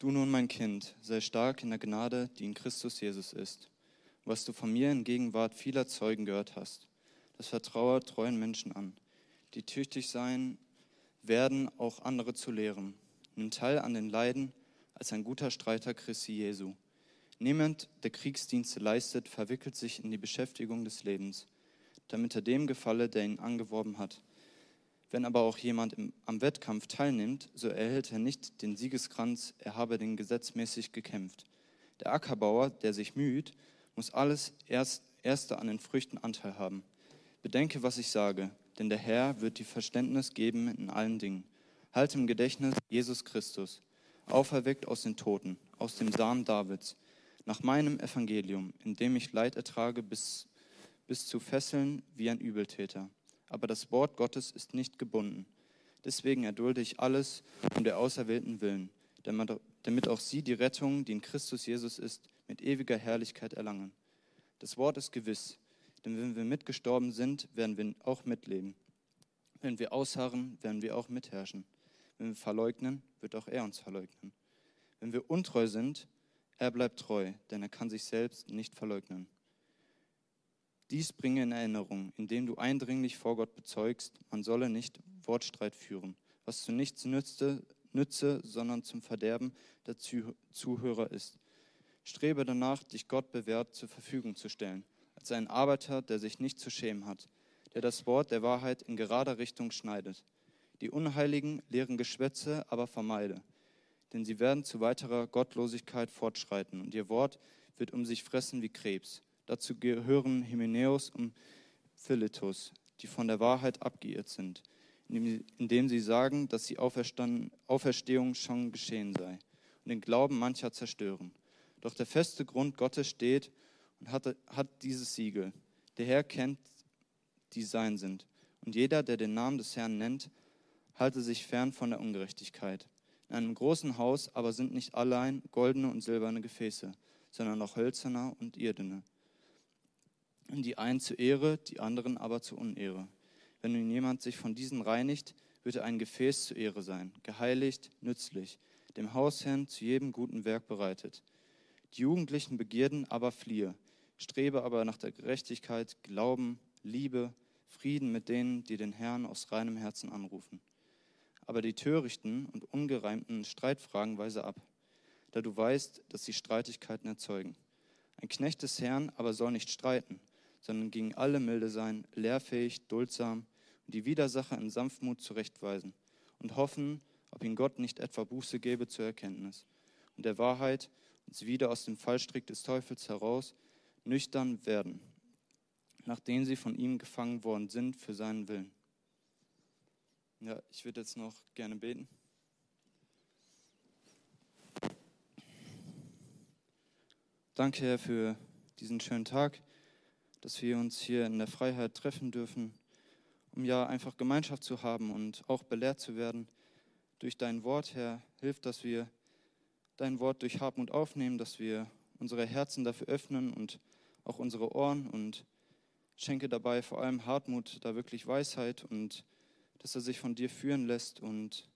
Du nun, mein Kind, sei stark in der Gnade, die in Christus Jesus ist. Was du von mir in Gegenwart vieler Zeugen gehört hast, das vertraue treuen Menschen an, die tüchtig sein werden, auch andere zu lehren. Nimm teil an den Leiden als ein guter Streiter Christi Jesu. Niemand, der Kriegsdienste leistet, verwickelt sich in die Beschäftigung des Lebens, damit er dem gefalle, der ihn angeworben hat. Wenn aber auch jemand im, am Wettkampf teilnimmt, so erhält er nicht den Siegeskranz, er habe den gesetzmäßig gekämpft. Der Ackerbauer, der sich müht, muss alles erst, Erste an den Früchten Anteil haben. Bedenke, was ich sage, denn der Herr wird dir Verständnis geben in allen Dingen. Halte im Gedächtnis Jesus Christus, auferweckt aus den Toten, aus dem Samen Davids, nach meinem Evangelium, in dem ich Leid ertrage bis, bis zu Fesseln wie ein Übeltäter. Aber das Wort Gottes ist nicht gebunden. Deswegen erdulde ich alles um der Auserwählten willen, damit auch sie die Rettung, die in Christus Jesus ist, mit ewiger Herrlichkeit erlangen. Das Wort ist gewiss, denn wenn wir mitgestorben sind, werden wir auch mitleben. Wenn wir ausharren, werden wir auch mitherrschen. Wenn wir verleugnen, wird auch er uns verleugnen. Wenn wir untreu sind, er bleibt treu, denn er kann sich selbst nicht verleugnen. Dies bringe in Erinnerung, indem du eindringlich vor Gott bezeugst, man solle nicht Wortstreit führen, was zu nichts nützte, nütze, sondern zum Verderben der Zuhörer ist. Strebe danach, dich Gott bewährt zur Verfügung zu stellen, als ein Arbeiter, der sich nicht zu schämen hat, der das Wort der Wahrheit in gerader Richtung schneidet. Die Unheiligen lehren Geschwätze aber vermeide, denn sie werden zu weiterer Gottlosigkeit fortschreiten und ihr Wort wird um sich fressen wie Krebs. Dazu gehören Hymenäus und Philetus, die von der Wahrheit abgeirrt sind, indem sie sagen, dass die Auferstehung schon geschehen sei und den Glauben mancher zerstören. Doch der feste Grund Gottes steht und hat, hat dieses Siegel. Der Herr kennt, die sein sind. Und jeder, der den Namen des Herrn nennt, halte sich fern von der Ungerechtigkeit. In einem großen Haus aber sind nicht allein goldene und silberne Gefäße, sondern auch hölzerne und irdene. Die einen zu Ehre, die anderen aber zu Unehre. Wenn nun jemand sich von diesen reinigt, wird er ein Gefäß zu Ehre sein, geheiligt, nützlich, dem Hausherrn zu jedem guten Werk bereitet. Die jugendlichen Begierden aber fliehe, strebe aber nach der Gerechtigkeit, Glauben, Liebe, Frieden mit denen, die den Herrn aus reinem Herzen anrufen. Aber die törichten und ungereimten Streitfragen weise ab, da du weißt, dass sie Streitigkeiten erzeugen. Ein Knecht des Herrn aber soll nicht streiten, sondern gegen alle milde sein, lehrfähig, duldsam und die Widersacher in Sanftmut zurechtweisen und hoffen, ob ihn Gott nicht etwa Buße gebe zur Erkenntnis und der Wahrheit uns wieder aus dem Fallstrick des Teufels heraus nüchtern werden, nachdem sie von ihm gefangen worden sind für seinen Willen. Ja, ich würde jetzt noch gerne beten. Danke, Herr, für diesen schönen Tag, dass wir uns hier in der Freiheit treffen dürfen, um ja einfach Gemeinschaft zu haben und auch belehrt zu werden. Durch dein Wort, Herr, hilft, dass wir dein Wort durch Hartmut aufnehmen, dass wir unsere Herzen dafür öffnen und auch unsere Ohren und schenke dabei vor allem Hartmut da wirklich Weisheit und dass er sich von dir führen lässt. Und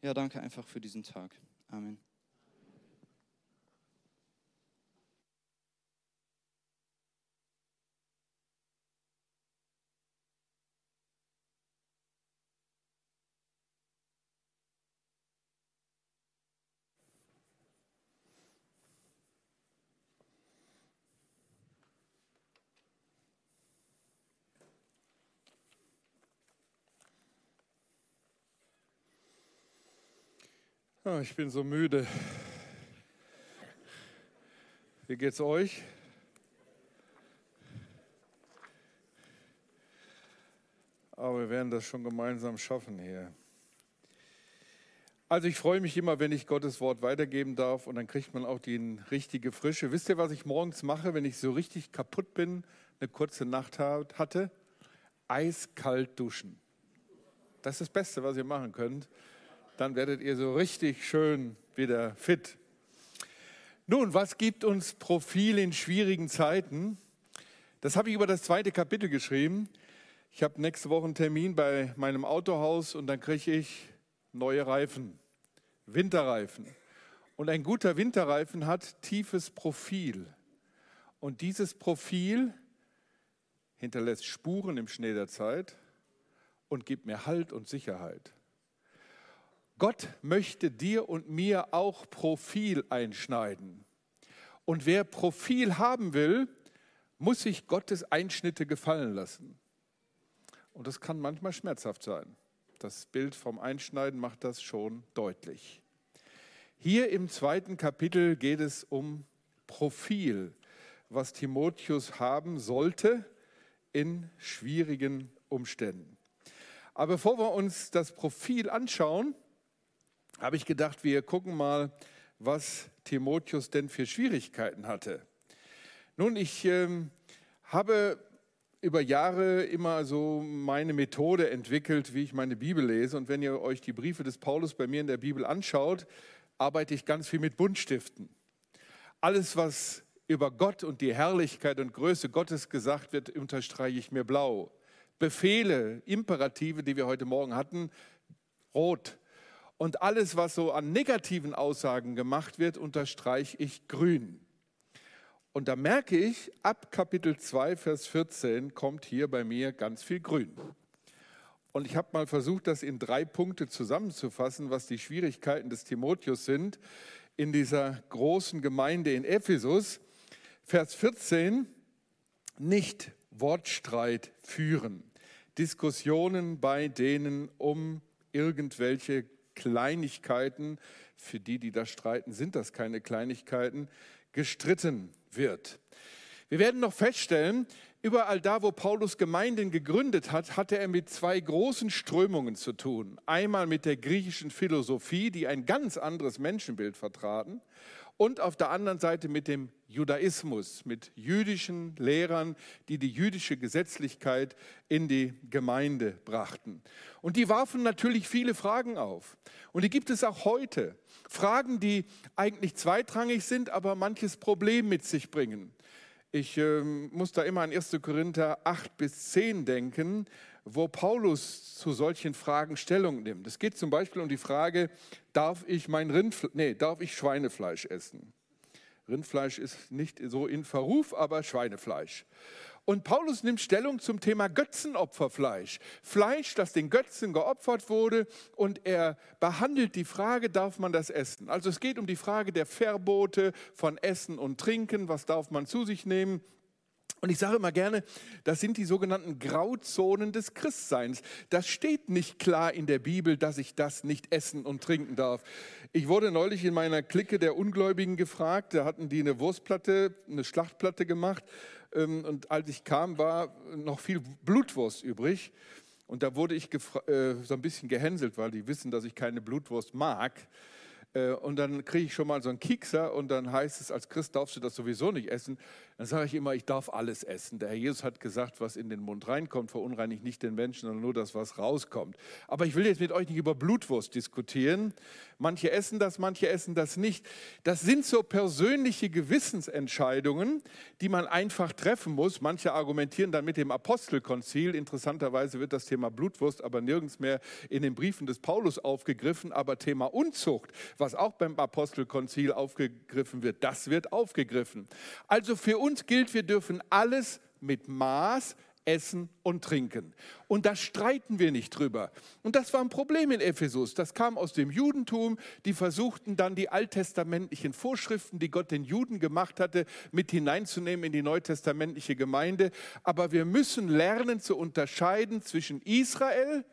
ja, danke einfach für diesen Tag. Amen. Oh, ich bin so müde. Wie geht's euch? Aber wir werden das schon gemeinsam schaffen hier. Also ich freue mich immer, wenn ich Gottes Wort weitergeben darf und dann kriegt man auch die richtige Frische. Wisst ihr, was ich morgens mache, wenn ich so richtig kaputt bin, eine kurze Nacht hatte? Eiskalt duschen. Das ist das Beste, was ihr machen könnt dann werdet ihr so richtig schön wieder fit. Nun, was gibt uns Profil in schwierigen Zeiten? Das habe ich über das zweite Kapitel geschrieben. Ich habe nächste Woche einen Termin bei meinem Autohaus und dann kriege ich neue Reifen, Winterreifen. Und ein guter Winterreifen hat tiefes Profil. Und dieses Profil hinterlässt Spuren im Schnee der Zeit und gibt mir Halt und Sicherheit. Gott möchte dir und mir auch Profil einschneiden. Und wer Profil haben will, muss sich Gottes Einschnitte gefallen lassen. Und das kann manchmal schmerzhaft sein. Das Bild vom Einschneiden macht das schon deutlich. Hier im zweiten Kapitel geht es um Profil, was Timotheus haben sollte in schwierigen Umständen. Aber bevor wir uns das Profil anschauen, habe ich gedacht, wir gucken mal, was Timotheus denn für Schwierigkeiten hatte. Nun, ich ähm, habe über Jahre immer so meine Methode entwickelt, wie ich meine Bibel lese. Und wenn ihr euch die Briefe des Paulus bei mir in der Bibel anschaut, arbeite ich ganz viel mit Buntstiften. Alles, was über Gott und die Herrlichkeit und Größe Gottes gesagt wird, unterstreiche ich mir blau. Befehle, Imperative, die wir heute Morgen hatten, rot. Und alles, was so an negativen Aussagen gemacht wird, unterstreiche ich grün. Und da merke ich, ab Kapitel 2, Vers 14 kommt hier bei mir ganz viel grün. Und ich habe mal versucht, das in drei Punkte zusammenzufassen, was die Schwierigkeiten des Timotheus sind in dieser großen Gemeinde in Ephesus. Vers 14, nicht Wortstreit führen, Diskussionen bei denen um irgendwelche Kleinigkeiten, für die, die da streiten, sind das keine Kleinigkeiten, gestritten wird. Wir werden noch feststellen, überall da, wo Paulus Gemeinden gegründet hat, hatte er mit zwei großen Strömungen zu tun. Einmal mit der griechischen Philosophie, die ein ganz anderes Menschenbild vertraten, und auf der anderen Seite mit dem Judaismus, mit jüdischen Lehrern, die die jüdische Gesetzlichkeit in die Gemeinde brachten. Und die warfen natürlich viele Fragen auf. Und die gibt es auch heute. Fragen, die eigentlich zweitrangig sind, aber manches Problem mit sich bringen. Ich äh, muss da immer an 1. Korinther 8 bis 10 denken, wo Paulus zu solchen Fragen Stellung nimmt. Es geht zum Beispiel um die Frage, darf ich mein Rindfle nee, darf ich Schweinefleisch essen? Rindfleisch ist nicht so in Verruf, aber Schweinefleisch. Und Paulus nimmt Stellung zum Thema Götzenopferfleisch. Fleisch, das den Götzen geopfert wurde und er behandelt die Frage, darf man das essen? Also es geht um die Frage der Verbote von Essen und Trinken, was darf man zu sich nehmen? Und ich sage immer gerne, das sind die sogenannten Grauzonen des Christseins. Das steht nicht klar in der Bibel, dass ich das nicht essen und trinken darf. Ich wurde neulich in meiner Clique der Ungläubigen gefragt, da hatten die eine Wurstplatte, eine Schlachtplatte gemacht ähm, und als ich kam, war noch viel Blutwurst übrig. Und da wurde ich äh, so ein bisschen gehänselt, weil die wissen, dass ich keine Blutwurst mag. Äh, und dann kriege ich schon mal so einen Kiekser und dann heißt es, als Christ darfst du das sowieso nicht essen. Dann sage ich immer, ich darf alles essen. Der Herr Jesus hat gesagt, was in den Mund reinkommt, verunreinigt nicht den Menschen, sondern nur das, was rauskommt. Aber ich will jetzt mit euch nicht über Blutwurst diskutieren. Manche essen das, manche essen das nicht. Das sind so persönliche Gewissensentscheidungen, die man einfach treffen muss. Manche argumentieren dann mit dem Apostelkonzil. Interessanterweise wird das Thema Blutwurst aber nirgends mehr in den Briefen des Paulus aufgegriffen. Aber Thema Unzucht, was auch beim Apostelkonzil aufgegriffen wird, das wird aufgegriffen. Also für uns gilt, wir dürfen alles mit Maß essen und trinken. Und da streiten wir nicht drüber. Und das war ein Problem in Ephesus. Das kam aus dem Judentum. Die versuchten dann die alttestamentlichen Vorschriften, die Gott den Juden gemacht hatte, mit hineinzunehmen in die neutestamentliche Gemeinde. Aber wir müssen lernen zu unterscheiden zwischen Israel,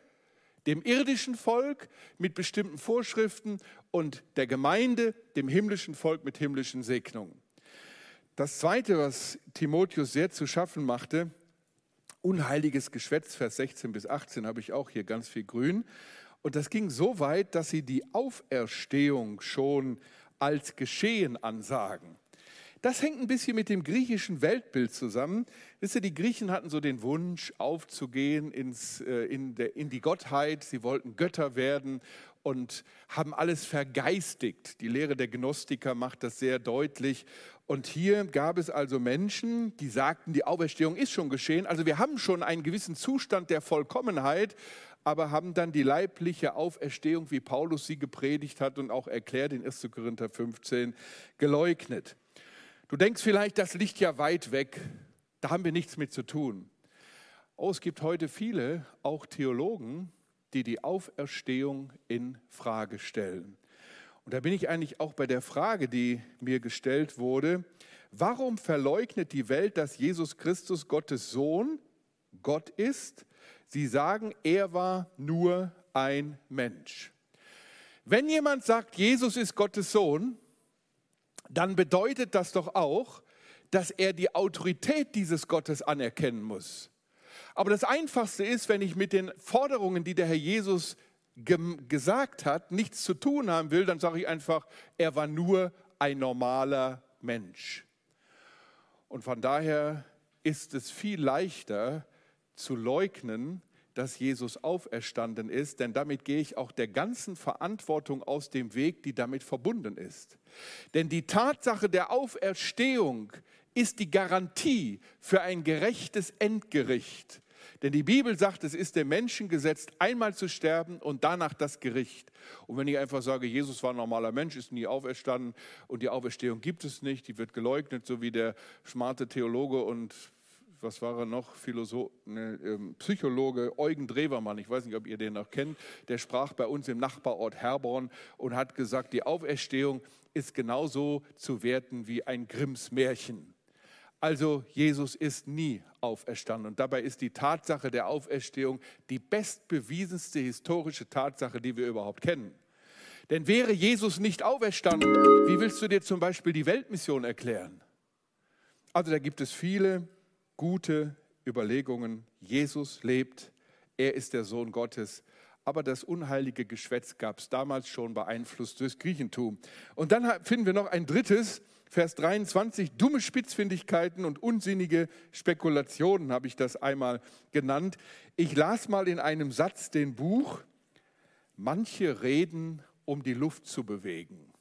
dem irdischen Volk mit bestimmten Vorschriften und der Gemeinde, dem himmlischen Volk mit himmlischen Segnungen. Das Zweite, was Timotheus sehr zu schaffen machte, unheiliges Geschwätz, Vers 16 bis 18 habe ich auch hier ganz viel grün. Und das ging so weit, dass sie die Auferstehung schon als geschehen ansagen. Das hängt ein bisschen mit dem griechischen Weltbild zusammen. Wisst ihr, die Griechen hatten so den Wunsch, aufzugehen ins, äh, in, der, in die Gottheit. Sie wollten Götter werden und haben alles vergeistigt. Die Lehre der Gnostiker macht das sehr deutlich. Und hier gab es also Menschen, die sagten, die Auferstehung ist schon geschehen. Also wir haben schon einen gewissen Zustand der Vollkommenheit, aber haben dann die leibliche Auferstehung, wie Paulus sie gepredigt hat und auch erklärt in 1. Korinther 15, geleugnet. Du denkst vielleicht, das liegt ja weit weg, da haben wir nichts mit zu tun. Oh, es gibt heute viele, auch Theologen, die die Auferstehung in Frage stellen. Und da bin ich eigentlich auch bei der Frage, die mir gestellt wurde, warum verleugnet die Welt, dass Jesus Christus Gottes Sohn Gott ist? Sie sagen, er war nur ein Mensch. Wenn jemand sagt, Jesus ist Gottes Sohn, dann bedeutet das doch auch, dass er die Autorität dieses Gottes anerkennen muss. Aber das Einfachste ist, wenn ich mit den Forderungen, die der Herr Jesus gesagt hat, nichts zu tun haben will, dann sage ich einfach, er war nur ein normaler Mensch. Und von daher ist es viel leichter zu leugnen, dass Jesus auferstanden ist, denn damit gehe ich auch der ganzen Verantwortung aus dem Weg, die damit verbunden ist. Denn die Tatsache der Auferstehung ist die Garantie für ein gerechtes Endgericht. Denn die Bibel sagt, es ist dem Menschen gesetzt, einmal zu sterben und danach das Gericht. Und wenn ich einfach sage, Jesus war ein normaler Mensch, ist nie auferstanden und die Auferstehung gibt es nicht, die wird geleugnet, so wie der smarte Theologe und was war er noch, Philosoph, ne, ähm, Psychologe Eugen Drewermann, ich weiß nicht, ob ihr den noch kennt, der sprach bei uns im Nachbarort Herborn und hat gesagt, die Auferstehung ist genauso zu werten wie ein Grimms Märchen. Also Jesus ist nie auferstanden. Und dabei ist die Tatsache der Auferstehung die bestbewiesenste historische Tatsache, die wir überhaupt kennen. Denn wäre Jesus nicht auferstanden, wie willst du dir zum Beispiel die Weltmission erklären? Also da gibt es viele gute Überlegungen. Jesus lebt, er ist der Sohn Gottes. Aber das unheilige Geschwätz gab es damals schon beeinflusst durchs Griechentum. Und dann finden wir noch ein drittes, Vers 23, dumme Spitzfindigkeiten und unsinnige Spekulationen habe ich das einmal genannt. Ich las mal in einem Satz den Buch, manche reden, um die Luft zu bewegen.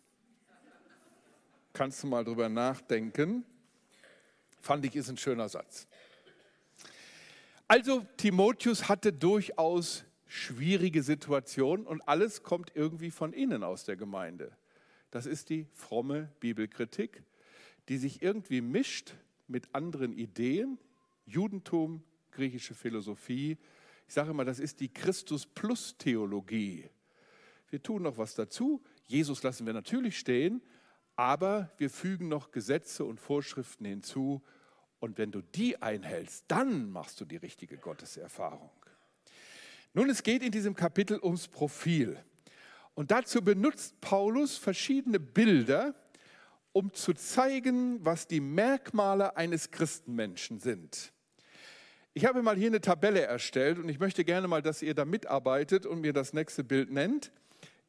Kannst du mal drüber nachdenken? Fand ich, ist ein schöner Satz. Also Timotheus hatte durchaus schwierige Situationen und alles kommt irgendwie von innen aus der Gemeinde. Das ist die fromme Bibelkritik, die sich irgendwie mischt mit anderen Ideen, Judentum, griechische Philosophie. Ich sage immer, das ist die Christus-Plus-Theologie. Wir tun noch was dazu. Jesus lassen wir natürlich stehen, aber wir fügen noch Gesetze und Vorschriften hinzu. Und wenn du die einhältst, dann machst du die richtige Gotteserfahrung. Nun, es geht in diesem Kapitel ums Profil. Und dazu benutzt Paulus verschiedene Bilder, um zu zeigen, was die Merkmale eines Christenmenschen sind. Ich habe mal hier eine Tabelle erstellt und ich möchte gerne mal, dass ihr da mitarbeitet und mir das nächste Bild nennt.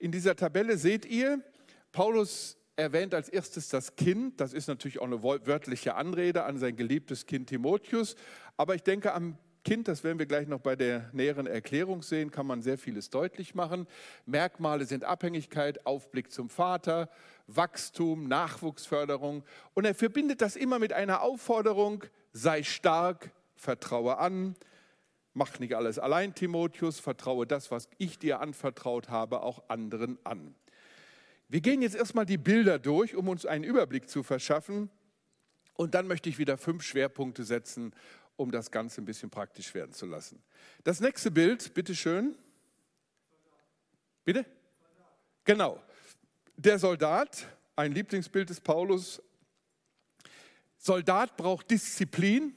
In dieser Tabelle seht ihr, Paulus erwähnt als erstes das Kind. Das ist natürlich auch eine wörtliche Anrede an sein geliebtes Kind Timotheus. Aber ich denke, am Kind, das werden wir gleich noch bei der näheren Erklärung sehen, kann man sehr vieles deutlich machen. Merkmale sind Abhängigkeit, Aufblick zum Vater, Wachstum, Nachwuchsförderung. Und er verbindet das immer mit einer Aufforderung, sei stark, vertraue an, mach nicht alles allein, Timotheus, vertraue das, was ich dir anvertraut habe, auch anderen an. Wir gehen jetzt erstmal die Bilder durch, um uns einen Überblick zu verschaffen. Und dann möchte ich wieder fünf Schwerpunkte setzen um das Ganze ein bisschen praktisch werden zu lassen. Das nächste Bild, bitteschön. Bitte? Genau. Der Soldat, ein Lieblingsbild des Paulus. Soldat braucht Disziplin,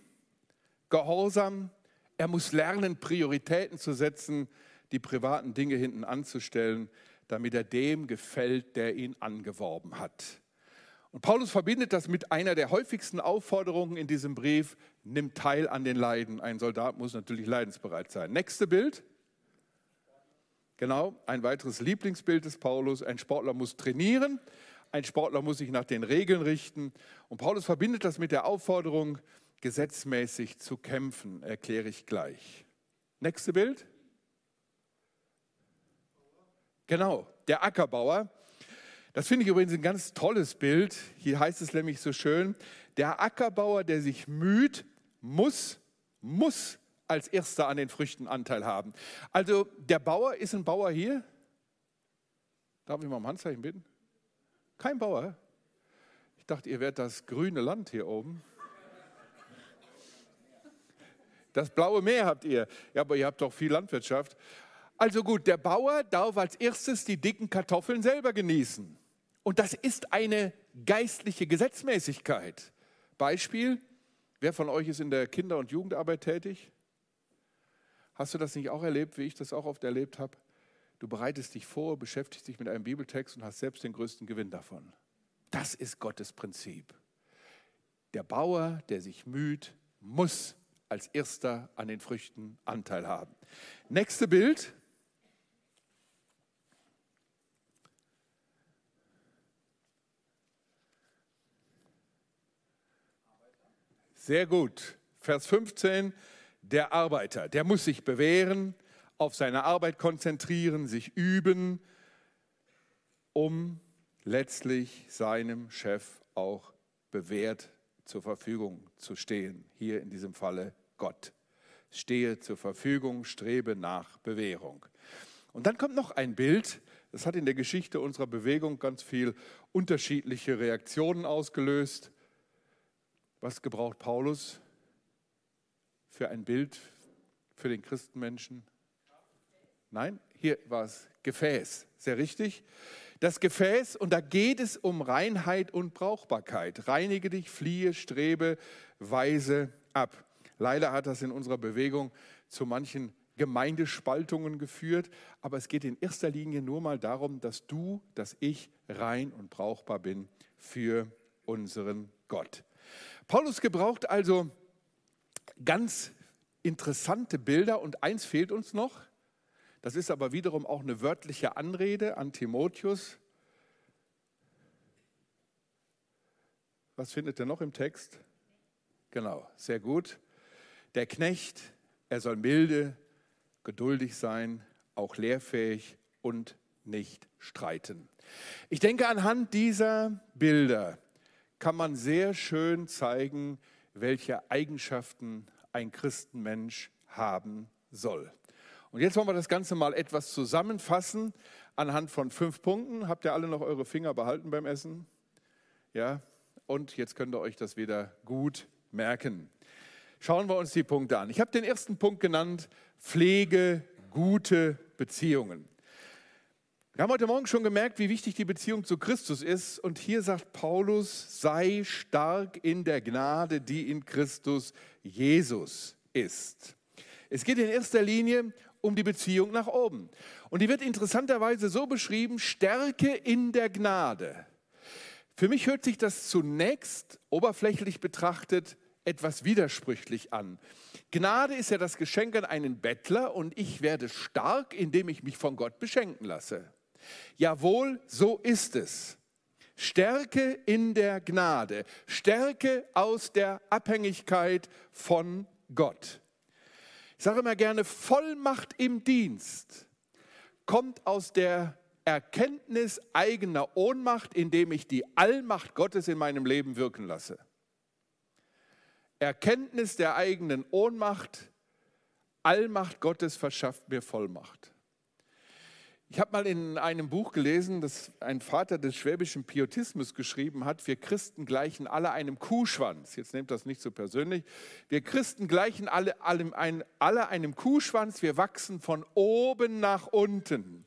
Gehorsam. Er muss lernen, Prioritäten zu setzen, die privaten Dinge hinten anzustellen, damit er dem gefällt, der ihn angeworben hat. Und Paulus verbindet das mit einer der häufigsten Aufforderungen in diesem Brief, nimm teil an den Leiden. Ein Soldat muss natürlich leidensbereit sein. Nächste Bild. Genau, ein weiteres Lieblingsbild des Paulus. Ein Sportler muss trainieren, ein Sportler muss sich nach den Regeln richten. Und Paulus verbindet das mit der Aufforderung, gesetzmäßig zu kämpfen, erkläre ich gleich. Nächste Bild. Genau, der Ackerbauer das finde ich übrigens ein ganz tolles Bild. Hier heißt es nämlich so schön, der Ackerbauer, der sich müht, muss, muss als erster an den Früchten Anteil haben. Also der Bauer, ist ein Bauer hier? Darf ich mal um Handzeichen bitten? Kein Bauer. Ich dachte, ihr wärt das grüne Land hier oben. Das blaue Meer habt ihr. Ja, aber ihr habt doch viel Landwirtschaft. Also gut, der Bauer darf als erstes die dicken Kartoffeln selber genießen. Und das ist eine geistliche Gesetzmäßigkeit. Beispiel, wer von euch ist in der Kinder- und Jugendarbeit tätig? Hast du das nicht auch erlebt, wie ich das auch oft erlebt habe? Du bereitest dich vor, beschäftigst dich mit einem Bibeltext und hast selbst den größten Gewinn davon. Das ist Gottes Prinzip. Der Bauer, der sich müht, muss als erster an den Früchten Anteil haben. Nächste Bild. Sehr gut. Vers 15, der Arbeiter, der muss sich bewähren, auf seine Arbeit konzentrieren, sich üben, um letztlich seinem Chef auch bewährt zur Verfügung zu stehen. Hier in diesem Falle Gott. Stehe zur Verfügung, strebe nach Bewährung. Und dann kommt noch ein Bild, das hat in der Geschichte unserer Bewegung ganz viel unterschiedliche Reaktionen ausgelöst. Was gebraucht Paulus für ein Bild für den Christenmenschen? Nein, hier war es Gefäß, sehr richtig. Das Gefäß, und da geht es um Reinheit und Brauchbarkeit. Reinige dich, fliehe, strebe, weise ab. Leider hat das in unserer Bewegung zu manchen Gemeindespaltungen geführt, aber es geht in erster Linie nur mal darum, dass du, dass ich rein und brauchbar bin für unseren Gott. Paulus gebraucht also ganz interessante Bilder und eins fehlt uns noch. Das ist aber wiederum auch eine wörtliche Anrede an Timotheus. Was findet ihr noch im Text? Genau, sehr gut. Der Knecht, er soll milde, geduldig sein, auch lehrfähig und nicht streiten. Ich denke, anhand dieser Bilder kann man sehr schön zeigen, welche Eigenschaften ein Christenmensch haben soll. Und jetzt wollen wir das Ganze mal etwas zusammenfassen anhand von fünf Punkten. Habt ihr alle noch eure Finger behalten beim Essen? Ja, und jetzt könnt ihr euch das wieder gut merken. Schauen wir uns die Punkte an. Ich habe den ersten Punkt genannt, Pflege gute Beziehungen. Wir haben heute Morgen schon gemerkt, wie wichtig die Beziehung zu Christus ist. Und hier sagt Paulus, sei stark in der Gnade, die in Christus Jesus ist. Es geht in erster Linie um die Beziehung nach oben. Und die wird interessanterweise so beschrieben, Stärke in der Gnade. Für mich hört sich das zunächst oberflächlich betrachtet etwas widersprüchlich an. Gnade ist ja das Geschenk an einen Bettler und ich werde stark, indem ich mich von Gott beschenken lasse. Jawohl, so ist es. Stärke in der Gnade, Stärke aus der Abhängigkeit von Gott. Ich sage immer gerne, Vollmacht im Dienst kommt aus der Erkenntnis eigener Ohnmacht, indem ich die Allmacht Gottes in meinem Leben wirken lasse. Erkenntnis der eigenen Ohnmacht, Allmacht Gottes verschafft mir Vollmacht. Ich habe mal in einem Buch gelesen, das ein Vater des schwäbischen Pietismus geschrieben hat, wir Christen gleichen alle einem Kuhschwanz. Jetzt nehmt das nicht so persönlich. Wir Christen gleichen alle, alle, alle einem Kuhschwanz. Wir wachsen von oben nach unten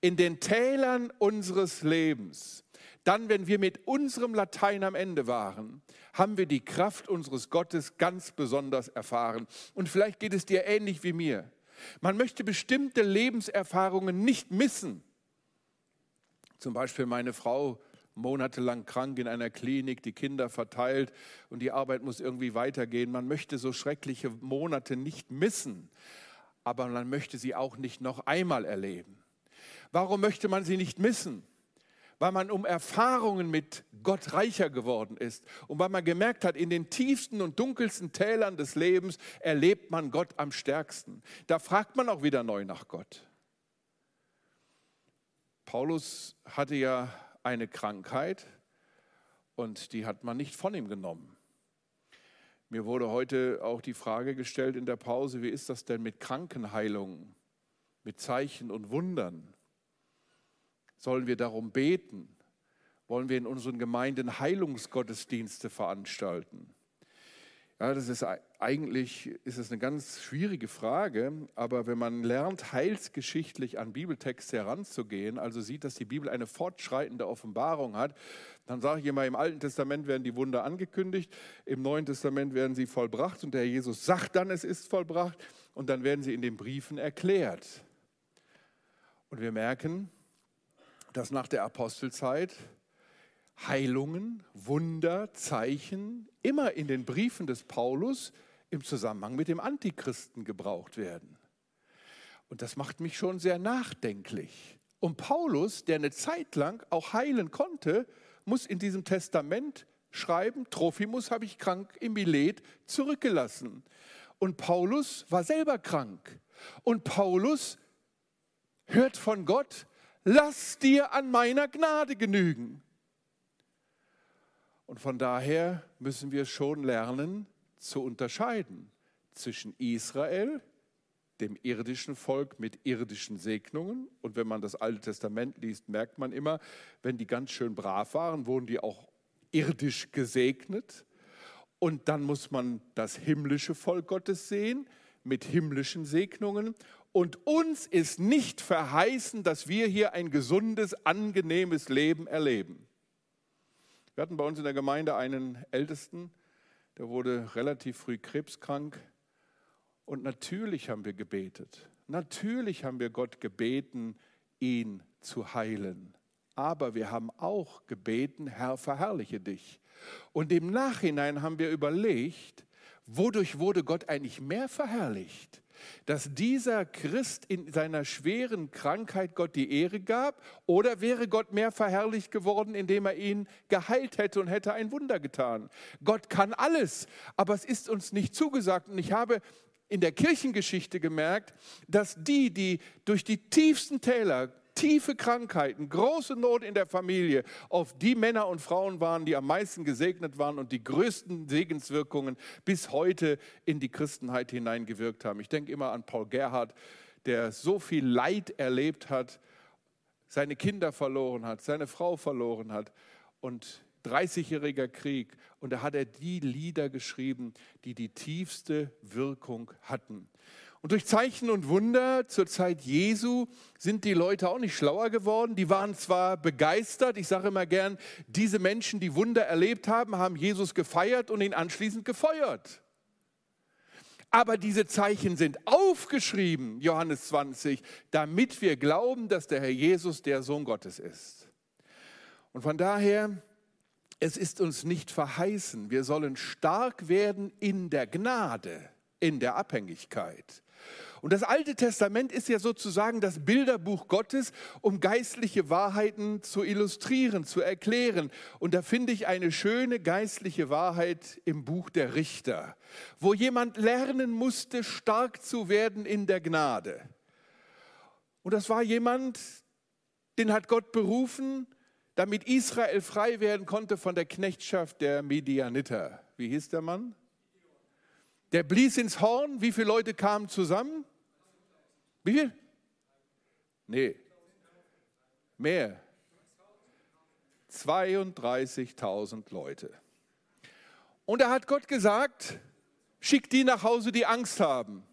in den Tälern unseres Lebens. Dann, wenn wir mit unserem Latein am Ende waren, haben wir die Kraft unseres Gottes ganz besonders erfahren. Und vielleicht geht es dir ähnlich wie mir. Man möchte bestimmte Lebenserfahrungen nicht missen. Zum Beispiel meine Frau monatelang krank in einer Klinik, die Kinder verteilt und die Arbeit muss irgendwie weitergehen. Man möchte so schreckliche Monate nicht missen, aber man möchte sie auch nicht noch einmal erleben. Warum möchte man sie nicht missen? Weil man um Erfahrungen mit Gott reicher geworden ist und weil man gemerkt hat, in den tiefsten und dunkelsten Tälern des Lebens erlebt man Gott am stärksten. Da fragt man auch wieder neu nach Gott. Paulus hatte ja eine Krankheit und die hat man nicht von ihm genommen. Mir wurde heute auch die Frage gestellt in der Pause, wie ist das denn mit Krankenheilung, mit Zeichen und Wundern? Sollen wir darum beten? Wollen wir in unseren Gemeinden Heilungsgottesdienste veranstalten? Ja, das ist eigentlich ist es eine ganz schwierige Frage, aber wenn man lernt, heilsgeschichtlich an Bibeltexte heranzugehen, also sieht, dass die Bibel eine fortschreitende Offenbarung hat, dann sage ich immer, im Alten Testament werden die Wunder angekündigt, im Neuen Testament werden sie vollbracht und der Herr Jesus sagt dann, es ist vollbracht und dann werden sie in den Briefen erklärt. Und wir merken, dass nach der Apostelzeit Heilungen, Wunder, Zeichen immer in den Briefen des Paulus im Zusammenhang mit dem Antichristen gebraucht werden. Und das macht mich schon sehr nachdenklich. Und Paulus, der eine Zeit lang auch heilen konnte, muss in diesem Testament schreiben, Trophimus habe ich krank im Milet zurückgelassen. Und Paulus war selber krank. Und Paulus hört von Gott, lass dir an meiner Gnade genügen. Und von daher müssen wir schon lernen zu unterscheiden zwischen Israel, dem irdischen Volk mit irdischen Segnungen. Und wenn man das Alte Testament liest, merkt man immer, wenn die ganz schön brav waren, wurden die auch irdisch gesegnet. Und dann muss man das himmlische Volk Gottes sehen mit himmlischen Segnungen. Und uns ist nicht verheißen, dass wir hier ein gesundes, angenehmes Leben erleben. Wir hatten bei uns in der Gemeinde einen Ältesten, der wurde relativ früh krebskrank. Und natürlich haben wir gebetet. Natürlich haben wir Gott gebeten, ihn zu heilen. Aber wir haben auch gebeten, Herr, verherrliche dich. Und im Nachhinein haben wir überlegt, wodurch wurde Gott eigentlich mehr verherrlicht? Dass dieser Christ in seiner schweren Krankheit Gott die Ehre gab? Oder wäre Gott mehr verherrlicht geworden, indem er ihn geheilt hätte und hätte ein Wunder getan? Gott kann alles, aber es ist uns nicht zugesagt. Und ich habe in der Kirchengeschichte gemerkt, dass die, die durch die tiefsten Täler tiefe Krankheiten, große Not in der Familie auf die Männer und Frauen waren, die am meisten gesegnet waren und die größten Segenswirkungen bis heute in die Christenheit hineingewirkt haben. Ich denke immer an Paul Gerhard, der so viel Leid erlebt hat, seine Kinder verloren hat, seine Frau verloren hat und 30-jähriger Krieg. Und da hat er die Lieder geschrieben, die die tiefste Wirkung hatten. Und durch Zeichen und Wunder zur Zeit Jesu sind die Leute auch nicht schlauer geworden. Die waren zwar begeistert, ich sage immer gern, diese Menschen, die Wunder erlebt haben, haben Jesus gefeiert und ihn anschließend gefeuert. Aber diese Zeichen sind aufgeschrieben, Johannes 20, damit wir glauben, dass der Herr Jesus der Sohn Gottes ist. Und von daher, es ist uns nicht verheißen, wir sollen stark werden in der Gnade, in der Abhängigkeit. Und das Alte Testament ist ja sozusagen das Bilderbuch Gottes, um geistliche Wahrheiten zu illustrieren, zu erklären. Und da finde ich eine schöne geistliche Wahrheit im Buch der Richter, wo jemand lernen musste, stark zu werden in der Gnade. Und das war jemand, den hat Gott berufen, damit Israel frei werden konnte von der Knechtschaft der Medianiter. Wie hieß der Mann? Der blies ins Horn. Wie viele Leute kamen zusammen? Wie viel? Nee. Mehr. 32.000 Leute. Und da hat Gott gesagt, schickt die nach Hause, die Angst haben.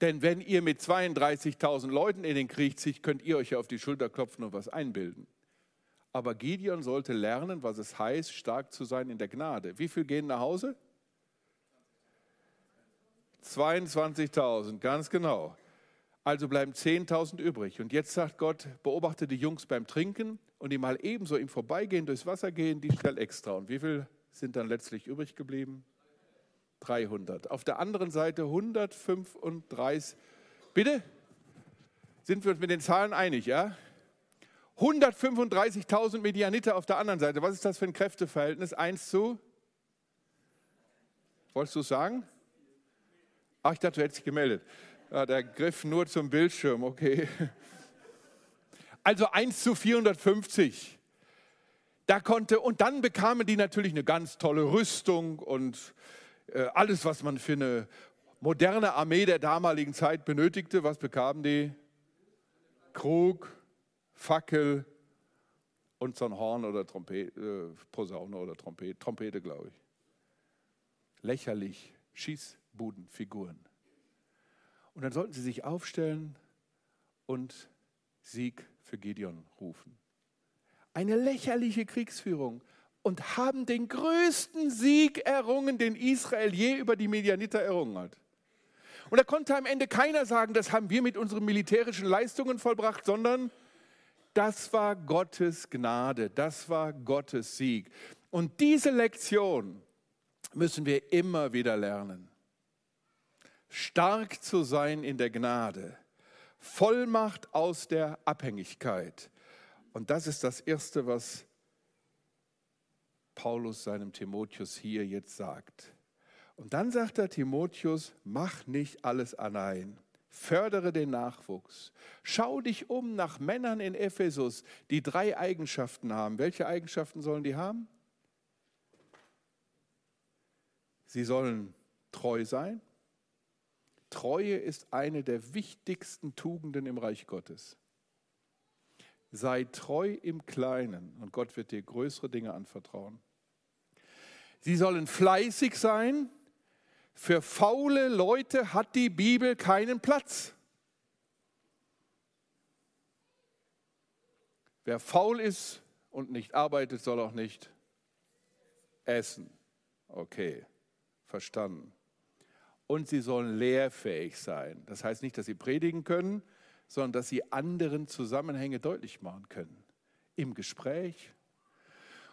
Denn wenn ihr mit 32.000 Leuten in den Krieg zieht, könnt ihr euch ja auf die Schulter klopfen und was einbilden. Aber Gideon sollte lernen, was es heißt, stark zu sein in der Gnade. Wie viele gehen nach Hause? 22.000, ganz genau. Also bleiben 10.000 übrig. Und jetzt sagt Gott, beobachte die Jungs beim Trinken und die mal ebenso im Vorbeigehen durchs Wasser gehen, die stell extra. Und wie viel sind dann letztlich übrig geblieben? 300. Auf der anderen Seite 135. Bitte? Sind wir uns mit den Zahlen einig, ja? 135.000 Medianiter auf der anderen Seite. Was ist das für ein Kräfteverhältnis? Eins zu? Wolltest du sagen? Ach, ich dachte, du hättest dich gemeldet. Ja, der griff nur zum Bildschirm, okay. Also 1 zu 450. Da konnte, und dann bekamen die natürlich eine ganz tolle Rüstung und äh, alles, was man für eine moderne Armee der damaligen Zeit benötigte. Was bekamen die? Krug, Fackel und so ein Horn oder Trompete, äh, Posaune oder Trompete, Trompete glaube ich. Lächerlich, Schießbudenfiguren. Und dann sollten sie sich aufstellen und Sieg für Gideon rufen. Eine lächerliche Kriegsführung und haben den größten Sieg errungen, den Israel je über die Medianiter errungen hat. Und da konnte am Ende keiner sagen, das haben wir mit unseren militärischen Leistungen vollbracht, sondern das war Gottes Gnade, das war Gottes Sieg. Und diese Lektion müssen wir immer wieder lernen. Stark zu sein in der Gnade, Vollmacht aus der Abhängigkeit. Und das ist das Erste, was Paulus seinem Timotheus hier jetzt sagt. Und dann sagt er Timotheus, mach nicht alles allein. Fördere den Nachwuchs. Schau dich um nach Männern in Ephesus, die drei Eigenschaften haben. Welche Eigenschaften sollen die haben? Sie sollen treu sein. Treue ist eine der wichtigsten Tugenden im Reich Gottes. Sei treu im Kleinen und Gott wird dir größere Dinge anvertrauen. Sie sollen fleißig sein. Für faule Leute hat die Bibel keinen Platz. Wer faul ist und nicht arbeitet, soll auch nicht essen. Okay, verstanden. Und sie sollen lehrfähig sein. Das heißt nicht, dass sie predigen können, sondern dass sie anderen Zusammenhänge deutlich machen können. Im Gespräch.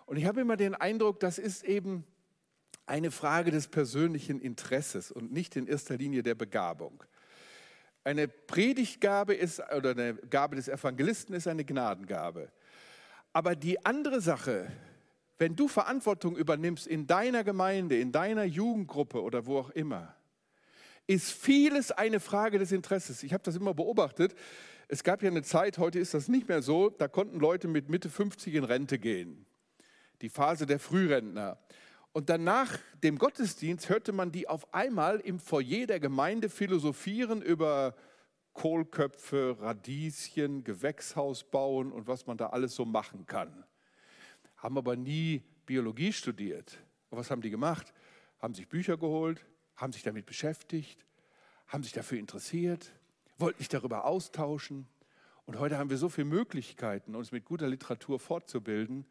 Und ich habe immer den Eindruck, das ist eben eine Frage des persönlichen Interesses und nicht in erster Linie der Begabung. Eine Predigtgabe ist, oder eine Gabe des Evangelisten ist eine Gnadengabe. Aber die andere Sache, wenn du Verantwortung übernimmst in deiner Gemeinde, in deiner Jugendgruppe oder wo auch immer, ist vieles eine Frage des Interesses. Ich habe das immer beobachtet. Es gab ja eine Zeit, heute ist das nicht mehr so, da konnten Leute mit Mitte 50 in Rente gehen. Die Phase der Frührentner. Und danach dem Gottesdienst hörte man die auf einmal im Foyer der Gemeinde philosophieren über Kohlköpfe, Radieschen, Gewächshaus bauen und was man da alles so machen kann. Haben aber nie Biologie studiert. Und was haben die gemacht? Haben sich Bücher geholt, haben sich damit beschäftigt, haben sich dafür interessiert, wollten sich darüber austauschen. Und heute haben wir so viele Möglichkeiten, uns mit guter Literatur fortzubilden.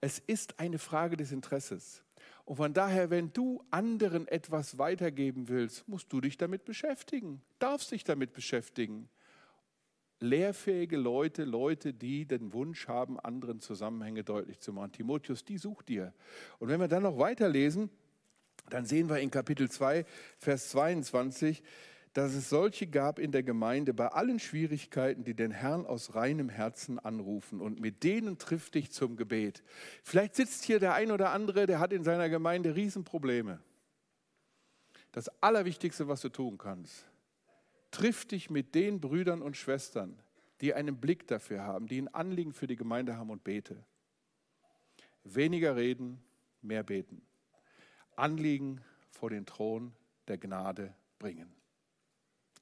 Es ist eine Frage des Interesses. Und von daher, wenn du anderen etwas weitergeben willst, musst du dich damit beschäftigen, darfst dich damit beschäftigen. Lehrfähige Leute, Leute, die den Wunsch haben, anderen Zusammenhänge deutlich zu machen. Timotheus, die sucht dir. Und wenn wir dann noch weiterlesen, dann sehen wir in Kapitel 2, Vers 22, dass es solche gab in der Gemeinde bei allen Schwierigkeiten, die den Herrn aus reinem Herzen anrufen und mit denen trifft dich zum Gebet. Vielleicht sitzt hier der ein oder andere, der hat in seiner Gemeinde Riesenprobleme. Das Allerwichtigste, was du tun kannst, triff dich mit den Brüdern und Schwestern, die einen Blick dafür haben, die ein Anliegen für die Gemeinde haben und bete. Weniger reden, mehr beten. Anliegen vor den Thron der Gnade bringen.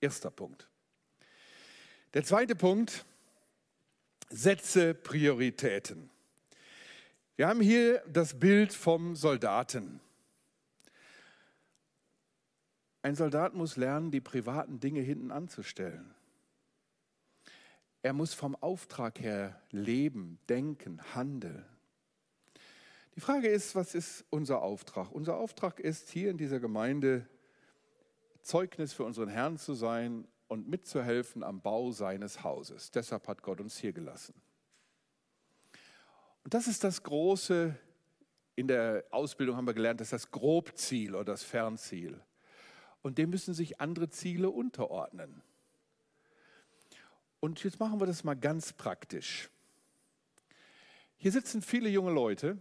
Erster Punkt. Der zweite Punkt, setze Prioritäten. Wir haben hier das Bild vom Soldaten. Ein Soldat muss lernen, die privaten Dinge hinten anzustellen. Er muss vom Auftrag her leben, denken, handeln. Die Frage ist, was ist unser Auftrag? Unser Auftrag ist, hier in dieser Gemeinde Zeugnis für unseren Herrn zu sein und mitzuhelfen am Bau seines Hauses. Deshalb hat Gott uns hier gelassen. Und das ist das große, in der Ausbildung haben wir gelernt, das ist das Grobziel oder das Fernziel. Und dem müssen sich andere Ziele unterordnen. Und jetzt machen wir das mal ganz praktisch. Hier sitzen viele junge Leute.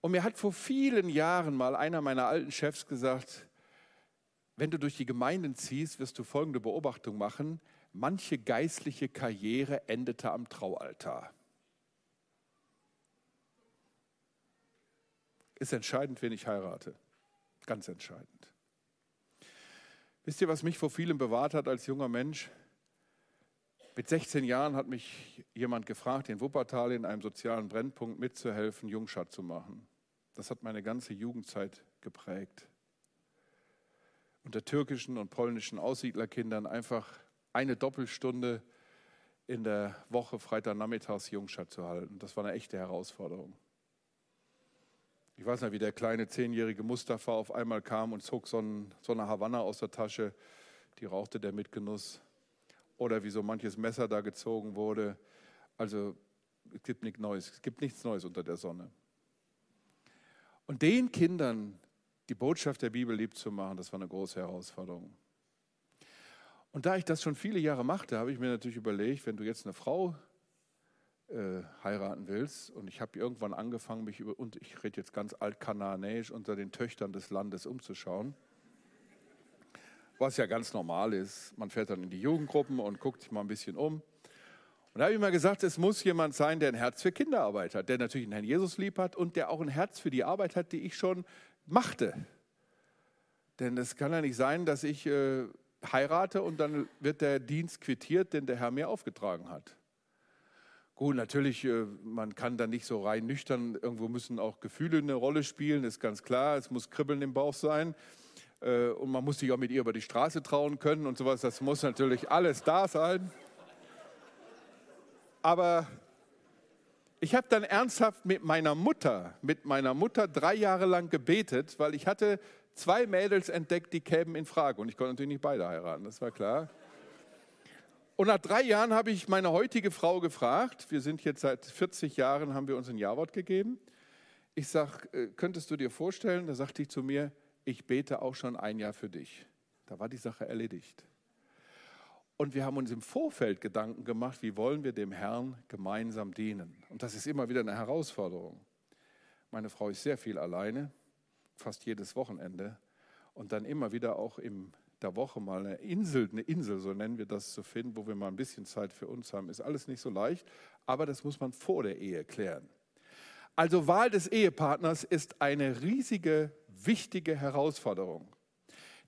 Und mir hat vor vielen Jahren mal einer meiner alten Chefs gesagt, wenn du durch die Gemeinden ziehst, wirst du folgende Beobachtung machen. Manche geistliche Karriere endete am Traualtar. Ist entscheidend, wen ich heirate. Ganz entscheidend. Wisst ihr, was mich vor vielem bewahrt hat als junger Mensch? Mit 16 Jahren hat mich jemand gefragt, in Wuppertal in einem sozialen Brennpunkt mitzuhelfen, Jungschat zu machen. Das hat meine ganze Jugendzeit geprägt. Unter türkischen und polnischen Aussiedlerkindern einfach eine Doppelstunde in der Woche Freitagnachmittags Jungschat zu halten. Das war eine echte Herausforderung. Ich weiß nicht, wie der kleine zehnjährige Mustafa auf einmal kam und zog so, ein, so eine Havanna aus der Tasche. Die rauchte der mit Genuss. Oder wie so manches Messer da gezogen wurde. Also es gibt nichts Neues. Es gibt nichts Neues unter der Sonne. Und den Kindern die Botschaft der Bibel lieb zu machen, das war eine große Herausforderung. Und da ich das schon viele Jahre machte, habe ich mir natürlich überlegt, wenn du jetzt eine Frau äh, heiraten willst, und ich habe irgendwann angefangen, mich über, und ich rede jetzt ganz altkananäisch, unter den Töchtern des Landes umzuschauen, was ja ganz normal ist. Man fährt dann in die Jugendgruppen und guckt sich mal ein bisschen um. Und da habe ich mal gesagt, es muss jemand sein, der ein Herz für Kinderarbeit hat, der natürlich einen Herrn Jesus lieb hat und der auch ein Herz für die Arbeit hat, die ich schon machte. Denn es kann ja nicht sein, dass ich äh, heirate und dann wird der Dienst quittiert, den der Herr mir aufgetragen hat. Gut, natürlich, äh, man kann da nicht so rein nüchtern, irgendwo müssen auch Gefühle eine Rolle spielen, ist ganz klar, es muss Kribbeln im Bauch sein äh, und man muss sich auch mit ihr über die Straße trauen können und sowas, das muss natürlich alles da sein. Aber ich habe dann ernsthaft mit meiner Mutter, mit meiner Mutter drei Jahre lang gebetet, weil ich hatte zwei Mädels entdeckt, die kämen in Frage. Und ich konnte natürlich nicht beide heiraten, das war klar. Und nach drei Jahren habe ich meine heutige Frau gefragt, wir sind jetzt seit 40 Jahren, haben wir uns ein Jawort gegeben. Ich sage, äh, könntest du dir vorstellen, da sagte ich zu mir, ich bete auch schon ein Jahr für dich. Da war die Sache erledigt. Und wir haben uns im Vorfeld Gedanken gemacht, wie wollen wir dem Herrn gemeinsam dienen. Und das ist immer wieder eine Herausforderung. Meine Frau ist sehr viel alleine fast jedes Wochenende und dann immer wieder auch in der Woche mal eine Insel, eine Insel, so nennen wir das, zu finden, wo wir mal ein bisschen Zeit für uns haben, ist alles nicht so leicht, aber das muss man vor der Ehe klären. Also Wahl des Ehepartners ist eine riesige, wichtige Herausforderung,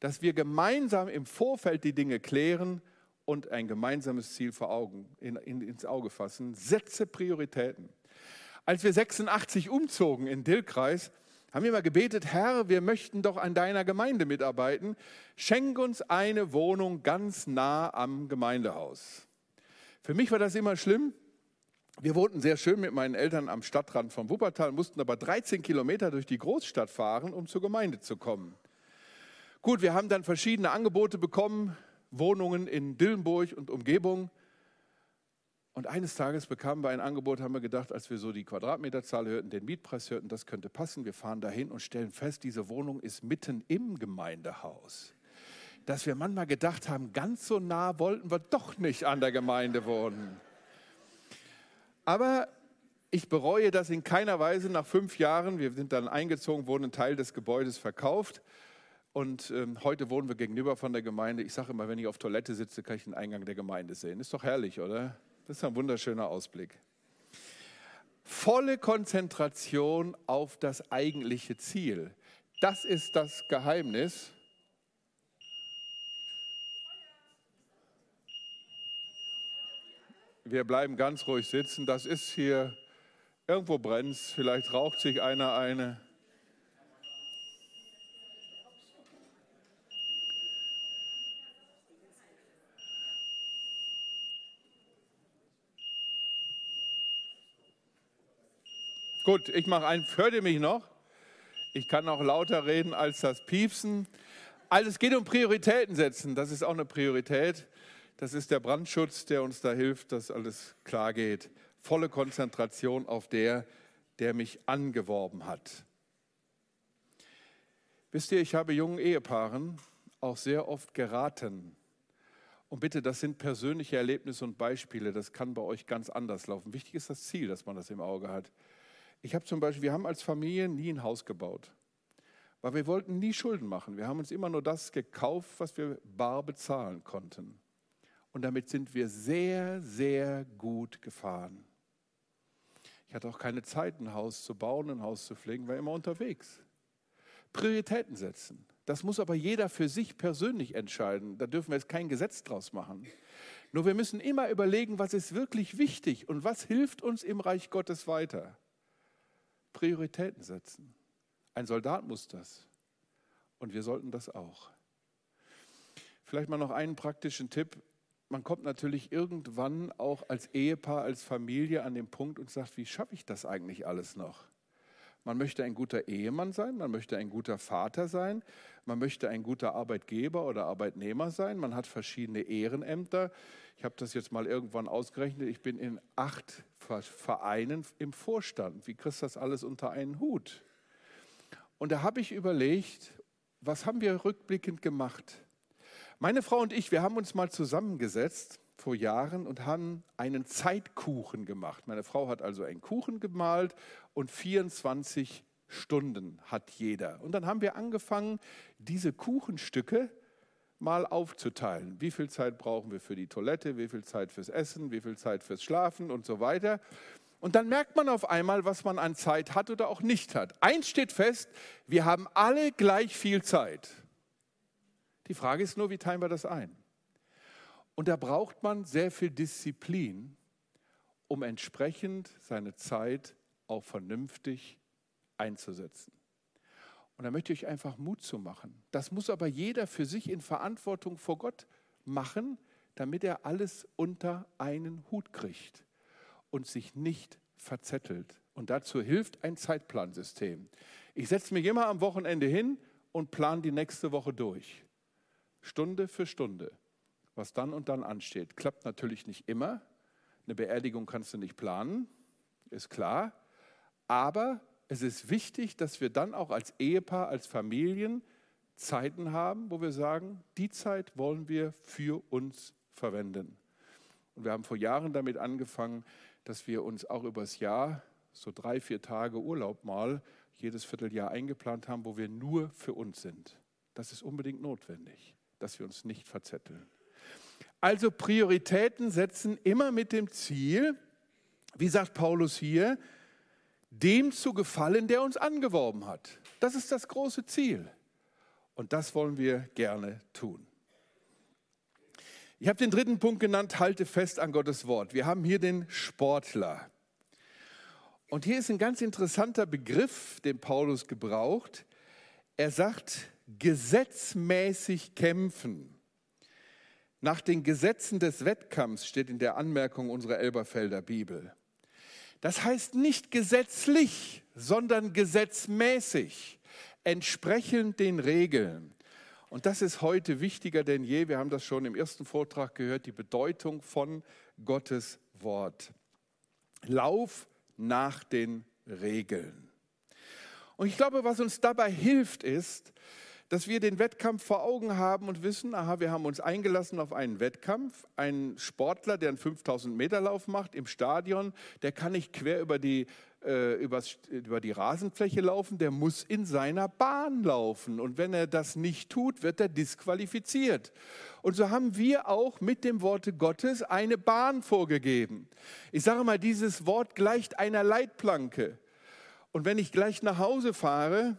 dass wir gemeinsam im Vorfeld die Dinge klären und ein gemeinsames Ziel vor Augen, in, in, ins Auge fassen. Setze Prioritäten. Als wir 86 umzogen in Dillkreis, haben wir mal gebetet, Herr, wir möchten doch an deiner Gemeinde mitarbeiten. Schenk uns eine Wohnung ganz nah am Gemeindehaus. Für mich war das immer schlimm. Wir wohnten sehr schön mit meinen Eltern am Stadtrand von Wuppertal, mussten aber 13 Kilometer durch die Großstadt fahren, um zur Gemeinde zu kommen. Gut, wir haben dann verschiedene Angebote bekommen, Wohnungen in Dillenburg und Umgebung. Und eines Tages bekamen wir ein Angebot, haben wir gedacht, als wir so die Quadratmeterzahl hörten, den Mietpreis hörten, das könnte passen. Wir fahren dahin und stellen fest, diese Wohnung ist mitten im Gemeindehaus. Dass wir manchmal gedacht haben, ganz so nah wollten wir doch nicht an der Gemeinde wohnen. Aber ich bereue das in keiner Weise. Nach fünf Jahren, wir sind dann eingezogen, wurden ein Teil des Gebäudes verkauft. Und ähm, heute wohnen wir gegenüber von der Gemeinde. Ich sage immer, wenn ich auf Toilette sitze, kann ich den Eingang der Gemeinde sehen. Ist doch herrlich, oder? Das ist ein wunderschöner Ausblick. Volle Konzentration auf das eigentliche Ziel. Das ist das Geheimnis. Wir bleiben ganz ruhig sitzen. Das ist hier, irgendwo brennt vielleicht raucht sich einer eine. Gut, ich mache ein. Hört ihr mich noch? Ich kann auch lauter reden als das Piepsen. Also es geht um Prioritäten setzen. Das ist auch eine Priorität. Das ist der Brandschutz, der uns da hilft, dass alles klar geht. Volle Konzentration auf der, der mich angeworben hat. Wisst ihr, ich habe jungen Ehepaaren auch sehr oft geraten. Und bitte, das sind persönliche Erlebnisse und Beispiele. Das kann bei euch ganz anders laufen. Wichtig ist das Ziel, dass man das im Auge hat. Ich habe zum Beispiel, wir haben als Familie nie ein Haus gebaut, weil wir wollten nie Schulden machen. Wir haben uns immer nur das gekauft, was wir bar bezahlen konnten. Und damit sind wir sehr, sehr gut gefahren. Ich hatte auch keine Zeit, ein Haus zu bauen, ein Haus zu pflegen, war immer unterwegs. Prioritäten setzen. Das muss aber jeder für sich persönlich entscheiden. Da dürfen wir jetzt kein Gesetz draus machen. Nur wir müssen immer überlegen, was ist wirklich wichtig und was hilft uns im Reich Gottes weiter. Prioritäten setzen. Ein Soldat muss das. Und wir sollten das auch. Vielleicht mal noch einen praktischen Tipp. Man kommt natürlich irgendwann auch als Ehepaar, als Familie an den Punkt und sagt, wie schaffe ich das eigentlich alles noch? Man möchte ein guter Ehemann sein, man möchte ein guter Vater sein, man möchte ein guter Arbeitgeber oder Arbeitnehmer sein, man hat verschiedene Ehrenämter. Ich habe das jetzt mal irgendwann ausgerechnet, ich bin in acht Vereinen im Vorstand. Wie kriegst du das alles unter einen Hut? Und da habe ich überlegt, was haben wir rückblickend gemacht? Meine Frau und ich, wir haben uns mal zusammengesetzt vor Jahren und haben einen Zeitkuchen gemacht. Meine Frau hat also einen Kuchen gemalt und 24 Stunden hat jeder. Und dann haben wir angefangen, diese Kuchenstücke mal aufzuteilen. Wie viel Zeit brauchen wir für die Toilette, wie viel Zeit fürs Essen, wie viel Zeit fürs Schlafen und so weiter. Und dann merkt man auf einmal, was man an Zeit hat oder auch nicht hat. Eins steht fest, wir haben alle gleich viel Zeit. Die Frage ist nur, wie teilen wir das ein? Und da braucht man sehr viel Disziplin, um entsprechend seine Zeit auch vernünftig einzusetzen. Und da möchte ich einfach Mut zu machen. Das muss aber jeder für sich in Verantwortung vor Gott machen, damit er alles unter einen Hut kriegt und sich nicht verzettelt. Und dazu hilft ein Zeitplansystem. Ich setze mich immer am Wochenende hin und plane die nächste Woche durch. Stunde für Stunde was dann und dann ansteht. Klappt natürlich nicht immer. Eine Beerdigung kannst du nicht planen, ist klar. Aber es ist wichtig, dass wir dann auch als Ehepaar, als Familien Zeiten haben, wo wir sagen, die Zeit wollen wir für uns verwenden. Und wir haben vor Jahren damit angefangen, dass wir uns auch übers Jahr so drei, vier Tage Urlaub mal jedes Vierteljahr eingeplant haben, wo wir nur für uns sind. Das ist unbedingt notwendig, dass wir uns nicht verzetteln. Also Prioritäten setzen immer mit dem Ziel, wie sagt Paulus hier, dem zu gefallen, der uns angeworben hat. Das ist das große Ziel. Und das wollen wir gerne tun. Ich habe den dritten Punkt genannt, halte fest an Gottes Wort. Wir haben hier den Sportler. Und hier ist ein ganz interessanter Begriff, den Paulus gebraucht. Er sagt, gesetzmäßig kämpfen. Nach den Gesetzen des Wettkampfs steht in der Anmerkung unserer Elberfelder Bibel. Das heißt nicht gesetzlich, sondern gesetzmäßig, entsprechend den Regeln. Und das ist heute wichtiger denn je. Wir haben das schon im ersten Vortrag gehört, die Bedeutung von Gottes Wort. Lauf nach den Regeln. Und ich glaube, was uns dabei hilft, ist, dass wir den Wettkampf vor Augen haben und wissen, aha, wir haben uns eingelassen auf einen Wettkampf. Ein Sportler, der einen 5000 Meter Lauf macht im Stadion, der kann nicht quer über die, äh, übers, über die Rasenfläche laufen, der muss in seiner Bahn laufen. Und wenn er das nicht tut, wird er disqualifiziert. Und so haben wir auch mit dem Worte Gottes eine Bahn vorgegeben. Ich sage mal, dieses Wort gleicht einer Leitplanke. Und wenn ich gleich nach Hause fahre,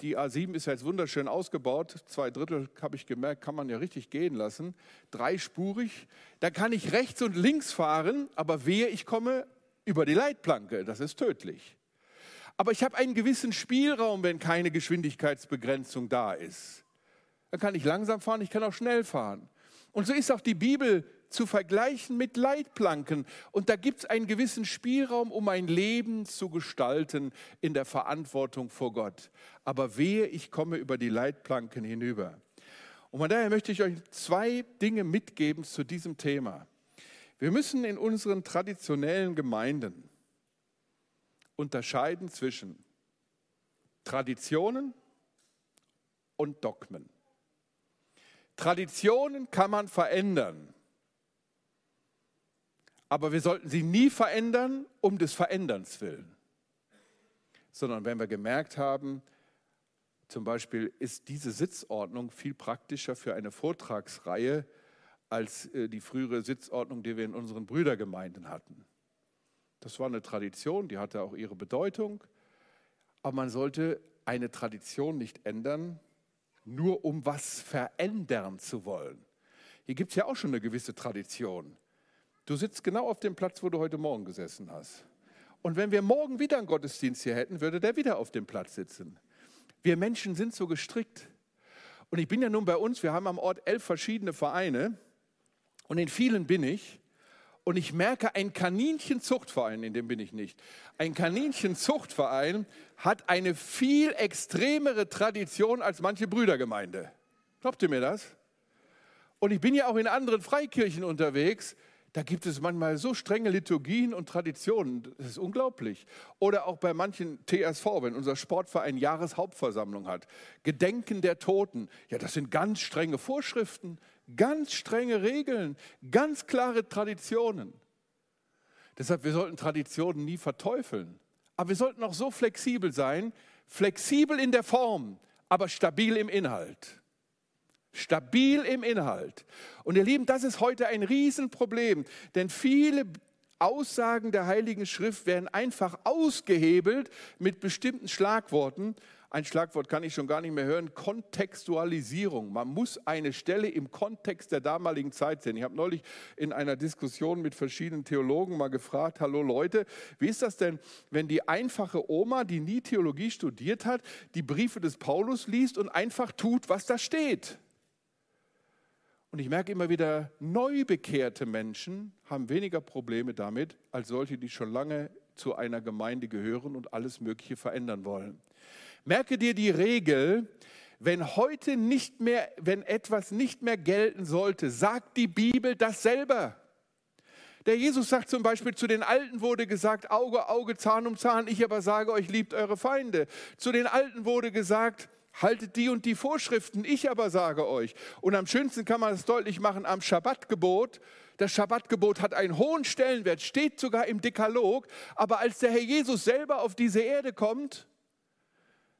die A7 ist jetzt wunderschön ausgebaut. Zwei Drittel, habe ich gemerkt, kann man ja richtig gehen lassen. Dreispurig. Da kann ich rechts und links fahren, aber wehe, ich komme über die Leitplanke. Das ist tödlich. Aber ich habe einen gewissen Spielraum, wenn keine Geschwindigkeitsbegrenzung da ist. Dann kann ich langsam fahren, ich kann auch schnell fahren. Und so ist auch die Bibel zu vergleichen mit Leitplanken. Und da gibt es einen gewissen Spielraum, um ein Leben zu gestalten in der Verantwortung vor Gott. Aber wehe, ich komme über die Leitplanken hinüber. Und von daher möchte ich euch zwei Dinge mitgeben zu diesem Thema. Wir müssen in unseren traditionellen Gemeinden unterscheiden zwischen Traditionen und Dogmen. Traditionen kann man verändern. Aber wir sollten sie nie verändern um des Veränderns willen, sondern wenn wir gemerkt haben, zum Beispiel ist diese Sitzordnung viel praktischer für eine Vortragsreihe als äh, die frühere Sitzordnung, die wir in unseren Brüdergemeinden hatten. Das war eine Tradition, die hatte auch ihre Bedeutung, aber man sollte eine Tradition nicht ändern, nur um was verändern zu wollen. Hier gibt es ja auch schon eine gewisse Tradition. Du sitzt genau auf dem Platz, wo du heute Morgen gesessen hast. Und wenn wir morgen wieder einen Gottesdienst hier hätten, würde der wieder auf dem Platz sitzen. Wir Menschen sind so gestrickt. Und ich bin ja nun bei uns, wir haben am Ort elf verschiedene Vereine und in vielen bin ich. Und ich merke, ein Kaninchenzuchtverein, in dem bin ich nicht, ein Kaninchenzuchtverein hat eine viel extremere Tradition als manche Brüdergemeinde. Glaubt ihr mir das? Und ich bin ja auch in anderen Freikirchen unterwegs. Da gibt es manchmal so strenge Liturgien und Traditionen. Das ist unglaublich. Oder auch bei manchen TSV, wenn unser Sportverein Jahreshauptversammlung hat. Gedenken der Toten. Ja, das sind ganz strenge Vorschriften, ganz strenge Regeln, ganz klare Traditionen. Deshalb, wir sollten Traditionen nie verteufeln. Aber wir sollten auch so flexibel sein, flexibel in der Form, aber stabil im Inhalt. Stabil im Inhalt. Und ihr Lieben, das ist heute ein Riesenproblem, denn viele Aussagen der Heiligen Schrift werden einfach ausgehebelt mit bestimmten Schlagworten. Ein Schlagwort kann ich schon gar nicht mehr hören, Kontextualisierung. Man muss eine Stelle im Kontext der damaligen Zeit sehen. Ich habe neulich in einer Diskussion mit verschiedenen Theologen mal gefragt, hallo Leute, wie ist das denn, wenn die einfache Oma, die nie Theologie studiert hat, die Briefe des Paulus liest und einfach tut, was da steht? Und ich merke immer wieder, neu bekehrte Menschen haben weniger Probleme damit, als solche, die schon lange zu einer Gemeinde gehören und alles Mögliche verändern wollen. Merke dir die Regel, wenn heute nicht mehr, wenn etwas nicht mehr gelten sollte, sagt die Bibel das selber. Der Jesus sagt zum Beispiel, zu den Alten wurde gesagt, Auge, Auge, Zahn um Zahn, ich aber sage euch, liebt eure Feinde. Zu den Alten wurde gesagt, haltet die und die Vorschriften, ich aber sage euch. Und am schönsten kann man das deutlich machen am Schabbatgebot. Das Schabbatgebot hat einen hohen Stellenwert, steht sogar im Dekalog. Aber als der Herr Jesus selber auf diese Erde kommt,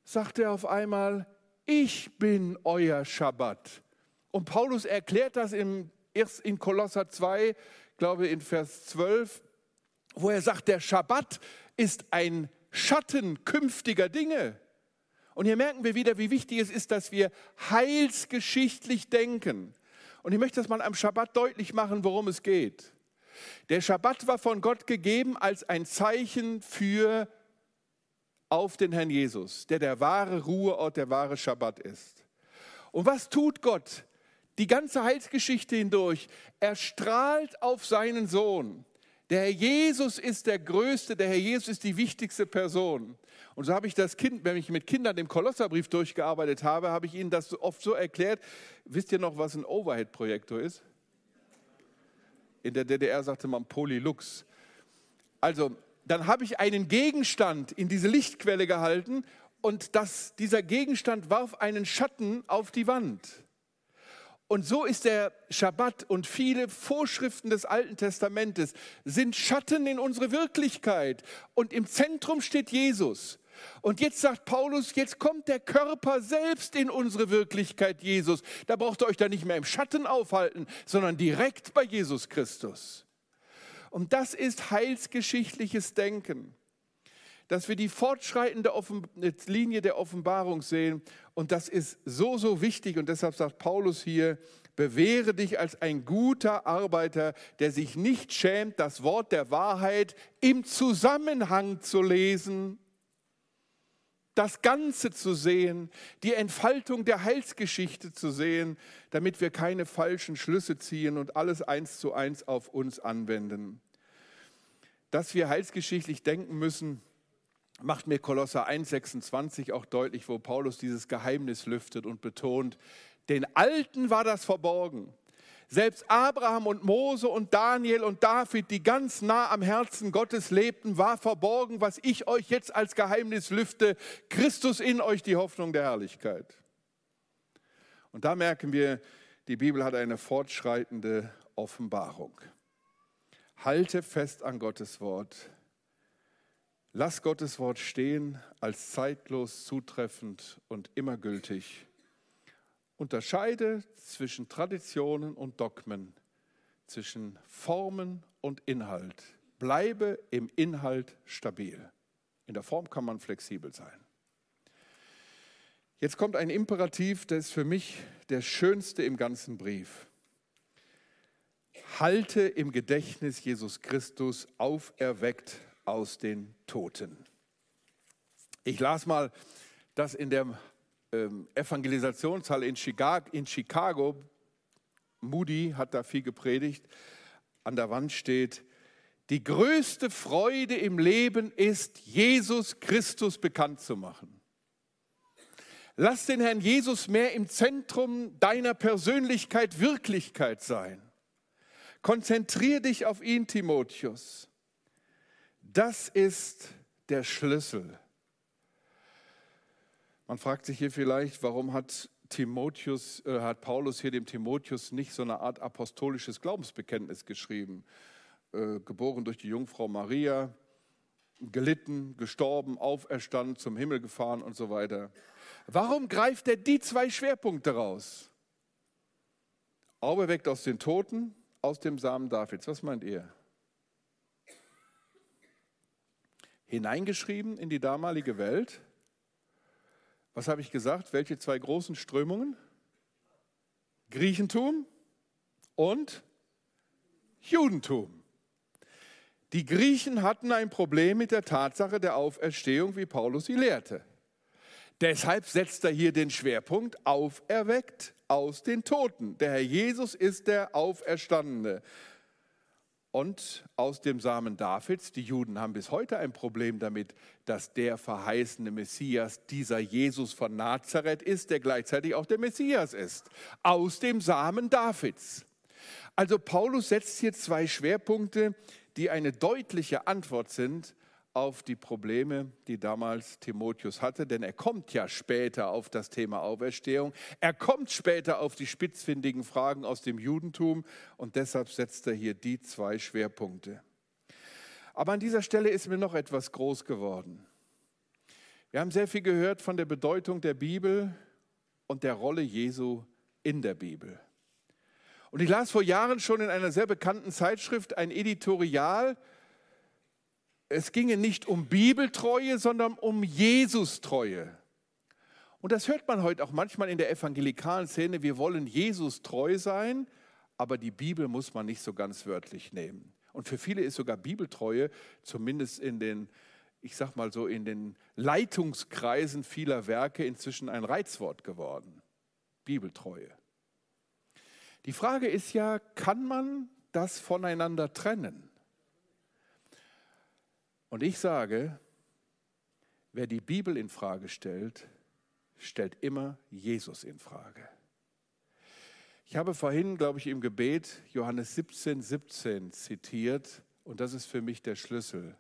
sagt er auf einmal, ich bin euer Schabbat. Und Paulus erklärt das im, erst in Kolosser 2, glaube in Vers 12, wo er sagt, der Schabbat ist ein Schatten künftiger Dinge. Und hier merken wir wieder, wie wichtig es ist, dass wir heilsgeschichtlich denken. Und ich möchte das mal am Schabbat deutlich machen, worum es geht. Der Schabbat war von Gott gegeben als ein Zeichen für auf den Herrn Jesus, der der wahre Ruheort, der wahre Schabbat ist. Und was tut Gott die ganze Heilsgeschichte hindurch? Er strahlt auf seinen Sohn. Der Herr Jesus ist der Größte, der Herr Jesus ist die wichtigste Person. Und so habe ich das Kind, wenn ich mit Kindern den Kolosserbrief durchgearbeitet habe, habe ich ihnen das oft so erklärt. Wisst ihr noch, was ein Overhead-Projektor ist? In der DDR sagte man Polylux. Also, dann habe ich einen Gegenstand in diese Lichtquelle gehalten und das, dieser Gegenstand warf einen Schatten auf die Wand. Und so ist der Schabbat und viele Vorschriften des Alten Testamentes sind Schatten in unsere Wirklichkeit. Und im Zentrum steht Jesus. Und jetzt sagt Paulus, jetzt kommt der Körper selbst in unsere Wirklichkeit, Jesus. Da braucht ihr euch da nicht mehr im Schatten aufhalten, sondern direkt bei Jesus Christus. Und das ist heilsgeschichtliches Denken, dass wir die fortschreitende Linie der Offenbarung sehen. Und das ist so, so wichtig. Und deshalb sagt Paulus hier, bewähre dich als ein guter Arbeiter, der sich nicht schämt, das Wort der Wahrheit im Zusammenhang zu lesen das Ganze zu sehen, die Entfaltung der Heilsgeschichte zu sehen, damit wir keine falschen Schlüsse ziehen und alles eins zu eins auf uns anwenden. Dass wir heilsgeschichtlich denken müssen, macht mir Kolosser 1,26 auch deutlich, wo Paulus dieses Geheimnis lüftet und betont, den Alten war das verborgen selbst Abraham und Mose und Daniel und David, die ganz nah am Herzen Gottes lebten, war verborgen, was ich euch jetzt als Geheimnis lüfte. Christus in euch die Hoffnung der Herrlichkeit. Und da merken wir, die Bibel hat eine fortschreitende Offenbarung. Halte fest an Gottes Wort. Lass Gottes Wort stehen als zeitlos, zutreffend und immer gültig Unterscheide zwischen Traditionen und Dogmen, zwischen Formen und Inhalt. Bleibe im Inhalt stabil. In der Form kann man flexibel sein. Jetzt kommt ein Imperativ, der ist für mich der schönste im ganzen Brief. Halte im Gedächtnis Jesus Christus auferweckt aus den Toten. Ich las mal, dass in der ähm, Evangelisationshalle in Chicago, in Chicago, Moody hat da viel gepredigt, an der Wand steht, die größte Freude im Leben ist, Jesus Christus bekannt zu machen. Lass den Herrn Jesus mehr im Zentrum deiner Persönlichkeit Wirklichkeit sein. Konzentrier dich auf ihn, Timotheus. Das ist der Schlüssel. Man fragt sich hier vielleicht, warum hat Timotheus, äh, hat Paulus hier dem Timotheus nicht so eine Art apostolisches Glaubensbekenntnis geschrieben? Äh, geboren durch die Jungfrau Maria, gelitten, gestorben, auferstanden, zum Himmel gefahren und so weiter. Warum greift er die zwei Schwerpunkte raus? Auferweckt aus den Toten, aus dem Samen Davids. Was meint ihr? Hineingeschrieben in die damalige Welt. Was habe ich gesagt? Welche zwei großen Strömungen? Griechentum und Judentum. Die Griechen hatten ein Problem mit der Tatsache der Auferstehung, wie Paulus sie lehrte. Deshalb setzt er hier den Schwerpunkt auferweckt aus den Toten. Der Herr Jesus ist der Auferstandene. Und aus dem Samen Davids, die Juden haben bis heute ein Problem damit, dass der verheißene Messias dieser Jesus von Nazareth ist, der gleichzeitig auch der Messias ist. Aus dem Samen Davids. Also Paulus setzt hier zwei Schwerpunkte, die eine deutliche Antwort sind auf die Probleme, die damals Timotheus hatte, denn er kommt ja später auf das Thema Auferstehung, er kommt später auf die spitzfindigen Fragen aus dem Judentum und deshalb setzt er hier die zwei Schwerpunkte. Aber an dieser Stelle ist mir noch etwas groß geworden. Wir haben sehr viel gehört von der Bedeutung der Bibel und der Rolle Jesu in der Bibel. Und ich las vor Jahren schon in einer sehr bekannten Zeitschrift ein Editorial, es ginge nicht um Bibeltreue, sondern um Jesustreue. Und das hört man heute auch manchmal in der evangelikalen Szene. Wir wollen Jesus treu sein, aber die Bibel muss man nicht so ganz wörtlich nehmen. Und für viele ist sogar Bibeltreue, zumindest in den, ich sag mal so, in den Leitungskreisen vieler Werke inzwischen ein Reizwort geworden. Bibeltreue. Die Frage ist ja, kann man das voneinander trennen? Und ich sage, wer die Bibel in Frage stellt, stellt immer Jesus in Frage. Ich habe vorhin, glaube ich, im Gebet Johannes 17, 17 zitiert und das ist für mich der Schlüssel,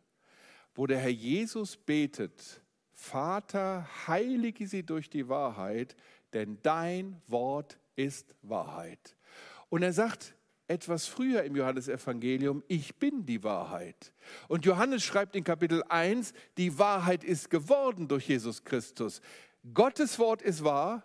wo der Herr Jesus betet, Vater, heilige sie durch die Wahrheit, denn dein Wort ist Wahrheit. Und er sagt, etwas früher im Johannesevangelium, ich bin die Wahrheit. Und Johannes schreibt in Kapitel 1, die Wahrheit ist geworden durch Jesus Christus. Gottes Wort ist wahr,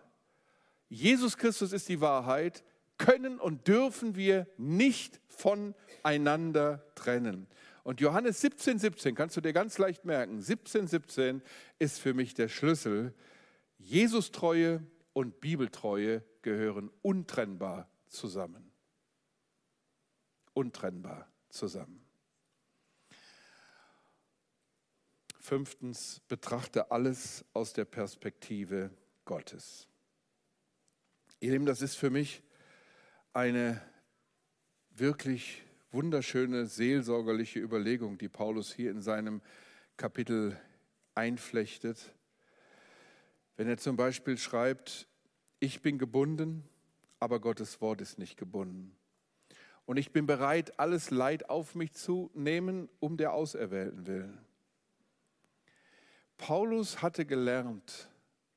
Jesus Christus ist die Wahrheit, können und dürfen wir nicht voneinander trennen. Und Johannes 17, 17, kannst du dir ganz leicht merken, 17, 17 ist für mich der Schlüssel. Jesus-Treue und Bibeltreue gehören untrennbar zusammen untrennbar zusammen. Fünftens, betrachte alles aus der Perspektive Gottes. Ihr Lieben, das ist für mich eine wirklich wunderschöne seelsorgerliche Überlegung, die Paulus hier in seinem Kapitel einflechtet. Wenn er zum Beispiel schreibt, ich bin gebunden, aber Gottes Wort ist nicht gebunden. Und ich bin bereit, alles Leid auf mich zu nehmen, um der Auserwählten willen. Paulus hatte gelernt,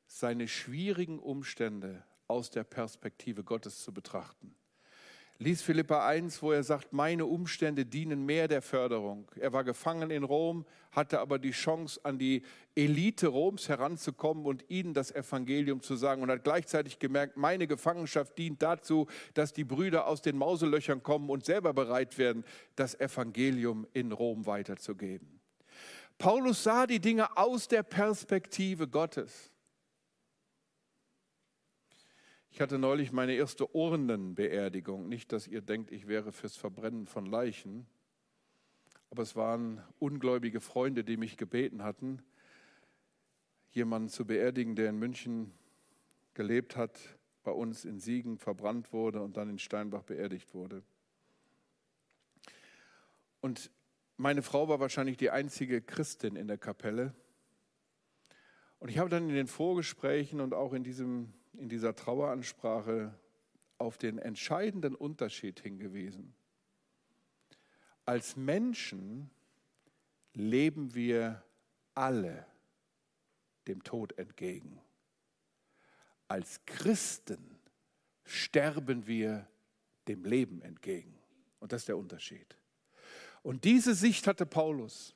seine schwierigen Umstände aus der Perspektive Gottes zu betrachten. Lies Philippa 1, wo er sagt, meine Umstände dienen mehr der Förderung. Er war gefangen in Rom, hatte aber die Chance, an die Elite Roms heranzukommen und ihnen das Evangelium zu sagen und hat gleichzeitig gemerkt, meine Gefangenschaft dient dazu, dass die Brüder aus den Mauselöchern kommen und selber bereit werden, das Evangelium in Rom weiterzugeben. Paulus sah die Dinge aus der Perspektive Gottes. Ich hatte neulich meine erste Urnenbeerdigung. Nicht, dass ihr denkt, ich wäre fürs Verbrennen von Leichen, aber es waren ungläubige Freunde, die mich gebeten hatten, jemanden zu beerdigen, der in München gelebt hat, bei uns in Siegen verbrannt wurde und dann in Steinbach beerdigt wurde. Und meine Frau war wahrscheinlich die einzige Christin in der Kapelle. Und ich habe dann in den Vorgesprächen und auch in, diesem, in dieser Traueransprache auf den entscheidenden Unterschied hingewiesen. Als Menschen leben wir alle dem Tod entgegen. Als Christen sterben wir dem Leben entgegen. Und das ist der Unterschied. Und diese Sicht hatte Paulus.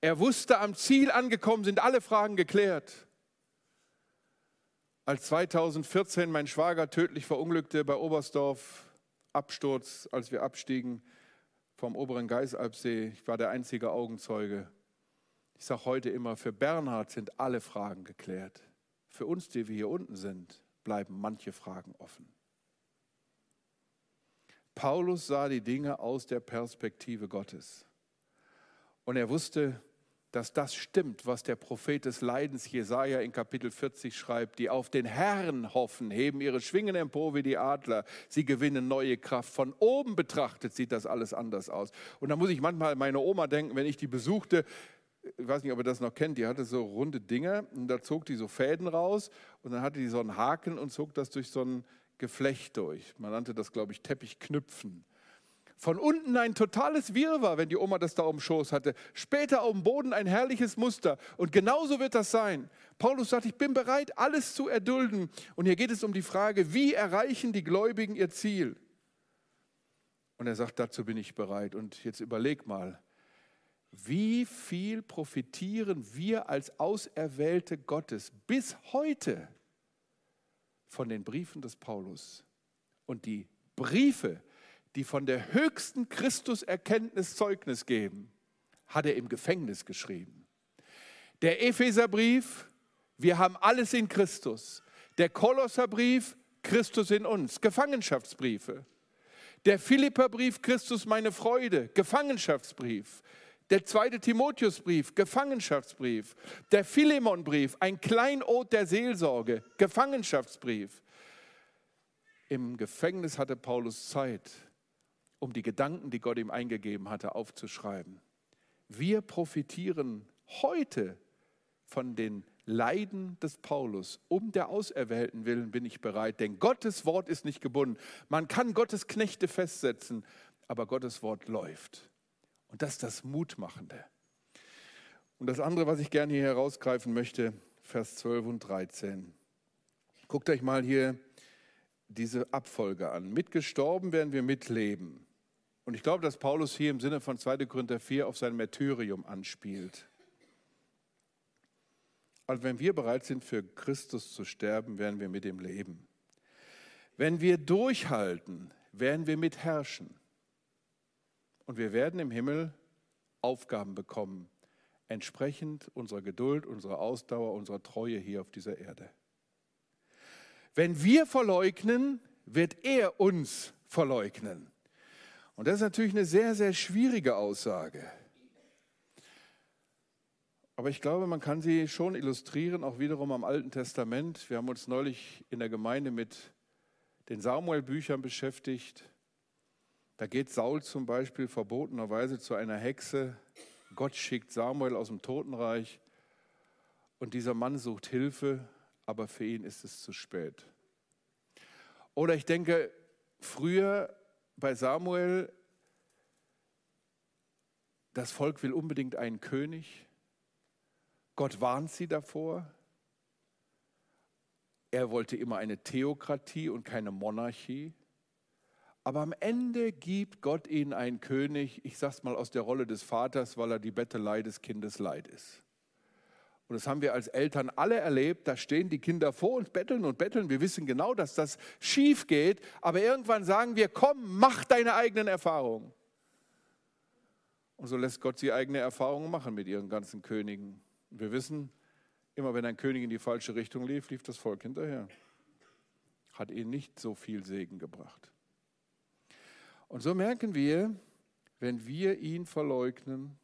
Er wusste, am Ziel angekommen sind alle Fragen geklärt. Als 2014 mein Schwager tödlich verunglückte bei Oberstdorf, Absturz, als wir abstiegen vom oberen Geisalpsee, ich war der einzige Augenzeuge. Ich sage heute immer, für Bernhard sind alle Fragen geklärt. Für uns, die wir hier unten sind, bleiben manche Fragen offen. Paulus sah die Dinge aus der Perspektive Gottes. Und er wusste, dass das stimmt, was der Prophet des Leidens Jesaja in Kapitel 40 schreibt. Die auf den Herrn hoffen, heben ihre Schwingen empor wie die Adler. Sie gewinnen neue Kraft. Von oben betrachtet sieht das alles anders aus. Und da muss ich manchmal an meine Oma denken, wenn ich die besuchte. Ich weiß nicht, ob ihr das noch kennt. Die hatte so runde Dinge und da zog die so Fäden raus und dann hatte die so einen Haken und zog das durch so ein Geflecht durch. Man nannte das, glaube ich, Teppichknüpfen. Von unten ein totales Wirrwarr, wenn die Oma das da dem Schoß hatte. Später auf dem Boden ein herrliches Muster. Und genauso wird das sein. Paulus sagt, ich bin bereit, alles zu erdulden. Und hier geht es um die Frage, wie erreichen die Gläubigen ihr Ziel? Und er sagt, dazu bin ich bereit. Und jetzt überleg mal, wie viel profitieren wir als Auserwählte Gottes bis heute von den Briefen des Paulus? Und die Briefe, die von der höchsten Christuserkenntnis Zeugnis geben, hat er im Gefängnis geschrieben. Der Epheserbrief, wir haben alles in Christus. Der Kolosserbrief, Christus in uns, Gefangenschaftsbriefe. Der Philipperbrief, Christus meine Freude, Gefangenschaftsbrief. Der zweite Timotheusbrief, Gefangenschaftsbrief. Der Philemonbrief, ein Kleinod der Seelsorge, Gefangenschaftsbrief. Im Gefängnis hatte Paulus Zeit, um die Gedanken, die Gott ihm eingegeben hatte, aufzuschreiben. Wir profitieren heute von den Leiden des Paulus. Um der Auserwählten willen bin ich bereit, denn Gottes Wort ist nicht gebunden. Man kann Gottes Knechte festsetzen, aber Gottes Wort läuft. Und das ist das Mutmachende. Und das andere, was ich gerne hier herausgreifen möchte, Vers 12 und 13. Guckt euch mal hier diese Abfolge an. Mitgestorben werden wir mitleben. Und ich glaube, dass Paulus hier im Sinne von 2. Korinther 4 auf sein Märtyrium anspielt. Also wenn wir bereit sind, für Christus zu sterben, werden wir mit ihm leben. Wenn wir durchhalten, werden wir mitherrschen. Und wir werden im Himmel Aufgaben bekommen, entsprechend unserer Geduld, unserer Ausdauer, unserer Treue hier auf dieser Erde. Wenn wir verleugnen, wird er uns verleugnen. Und das ist natürlich eine sehr, sehr schwierige Aussage. Aber ich glaube, man kann sie schon illustrieren, auch wiederum am Alten Testament. Wir haben uns neulich in der Gemeinde mit den Samuel-Büchern beschäftigt. Da geht Saul zum Beispiel verbotenerweise zu einer Hexe. Gott schickt Samuel aus dem Totenreich und dieser Mann sucht Hilfe, aber für ihn ist es zu spät. Oder ich denke, früher bei Samuel, das Volk will unbedingt einen König. Gott warnt sie davor. Er wollte immer eine Theokratie und keine Monarchie. Aber am Ende gibt Gott ihnen einen König, ich sage es mal aus der Rolle des Vaters, weil er die Bettelei des Kindes leid ist. Und das haben wir als Eltern alle erlebt. Da stehen die Kinder vor uns, betteln und betteln. Wir wissen genau, dass das schief geht. Aber irgendwann sagen wir, komm, mach deine eigenen Erfahrungen. Und so lässt Gott sie eigene Erfahrungen machen mit ihren ganzen Königen. wir wissen, immer wenn ein König in die falsche Richtung lief, lief das Volk hinterher. hat ihnen nicht so viel Segen gebracht. Und so merken wir, wenn wir ihn verleugnen,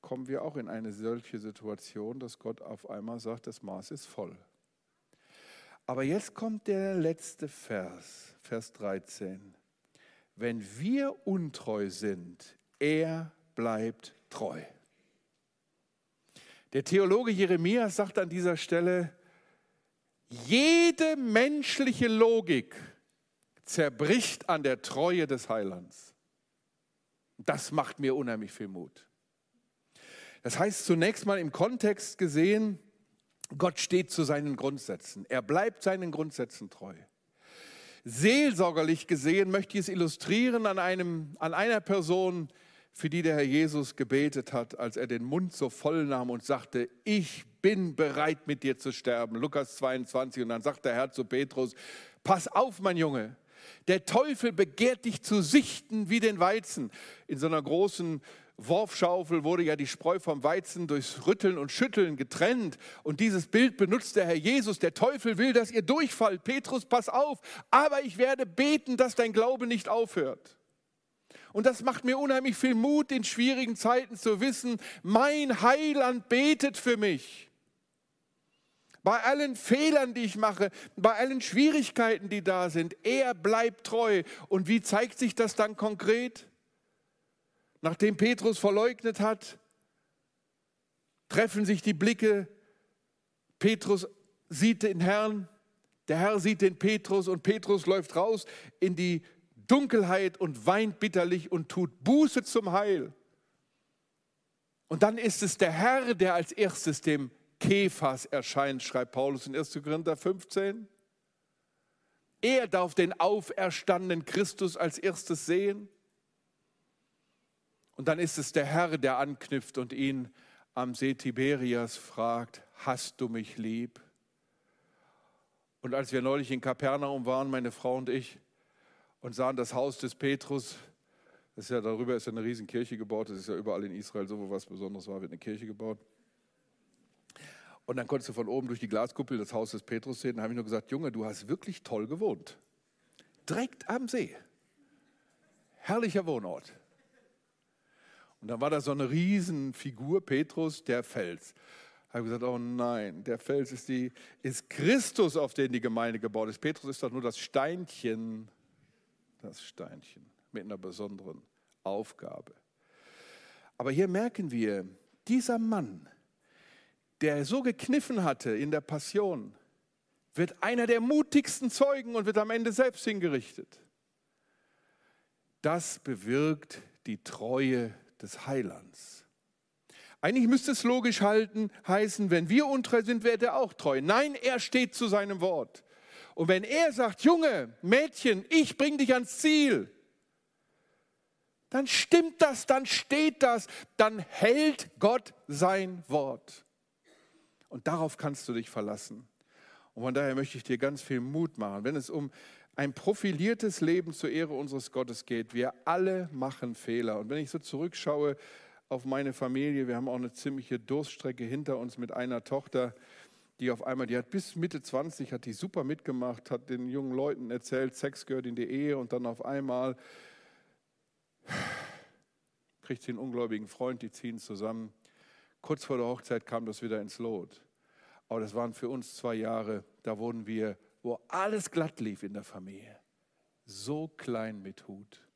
kommen wir auch in eine solche Situation, dass Gott auf einmal sagt, das Maß ist voll. Aber jetzt kommt der letzte Vers, Vers 13. Wenn wir untreu sind, er bleibt treu. Der Theologe Jeremias sagt an dieser Stelle, jede menschliche Logik zerbricht an der Treue des Heilands. Das macht mir unheimlich viel Mut. Das heißt zunächst mal im Kontext gesehen, Gott steht zu seinen Grundsätzen. Er bleibt seinen Grundsätzen treu. Seelsorgerlich gesehen möchte ich es illustrieren an, einem, an einer Person, für die der Herr Jesus gebetet hat, als er den Mund so voll nahm und sagte, ich bin bereit mit dir zu sterben. Lukas 22. Und dann sagt der Herr zu Petrus, pass auf, mein Junge, der Teufel begehrt dich zu sichten wie den Weizen. In so einer großen Worfschaufel wurde ja die Spreu vom Weizen durchs Rütteln und Schütteln getrennt. Und dieses Bild benutzt der Herr Jesus. Der Teufel will, dass ihr durchfallt. Petrus, pass auf. Aber ich werde beten, dass dein Glaube nicht aufhört. Und das macht mir unheimlich viel Mut, in schwierigen Zeiten zu wissen, mein Heiland betet für mich. Bei allen Fehlern, die ich mache, bei allen Schwierigkeiten, die da sind, er bleibt treu. Und wie zeigt sich das dann konkret? Nachdem Petrus verleugnet hat, treffen sich die Blicke. Petrus sieht den Herrn, der Herr sieht den Petrus und Petrus läuft raus in die Dunkelheit und weint bitterlich und tut Buße zum Heil. Und dann ist es der Herr, der als erstes dem Kephas erscheint, schreibt Paulus in 1. Korinther 15. Er darf den auferstandenen Christus als erstes sehen. Und dann ist es der Herr, der anknüpft und ihn am See Tiberias fragt, hast du mich lieb? Und als wir neulich in Kapernaum waren, meine Frau und ich, und sahen das Haus des Petrus, das ist ja darüber ist ja eine riesen Kirche gebaut, das ist ja überall in Israel so, wo was Besonderes war, wird eine Kirche gebaut. Und dann konntest du von oben durch die Glaskuppel das Haus des Petrus sehen. Da habe ich nur gesagt, Junge, du hast wirklich toll gewohnt. Direkt am See. Herrlicher Wohnort. Und dann war da so eine Riesenfigur, Petrus, der Fels. Ich habe gesagt, oh nein, der Fels ist, die, ist Christus, auf den die Gemeinde gebaut ist. Petrus ist doch nur das Steinchen, das Steinchen mit einer besonderen Aufgabe. Aber hier merken wir, dieser Mann, der so gekniffen hatte in der Passion, wird einer der mutigsten Zeugen und wird am Ende selbst hingerichtet. Das bewirkt die Treue des Heilands. Eigentlich müsste es logisch halten, heißen, wenn wir untreu sind, wird er auch treu. Nein, er steht zu seinem Wort. Und wenn er sagt, Junge, Mädchen, ich bring dich ans Ziel, dann stimmt das, dann steht das, dann hält Gott sein Wort. Und darauf kannst du dich verlassen. Und von daher möchte ich dir ganz viel Mut machen, wenn es um ein profiliertes Leben zur Ehre unseres Gottes geht. Wir alle machen Fehler. Und wenn ich so zurückschaue auf meine Familie, wir haben auch eine ziemliche Durststrecke hinter uns mit einer Tochter, die auf einmal, die hat bis Mitte 20, hat die super mitgemacht, hat den jungen Leuten erzählt, Sex gehört in die Ehe und dann auf einmal kriegt sie einen ungläubigen Freund, die ziehen zusammen. Kurz vor der Hochzeit kam das wieder ins Lot. Aber das waren für uns zwei Jahre, da wurden wir wo alles glatt lief in der Familie. So klein mit Hut.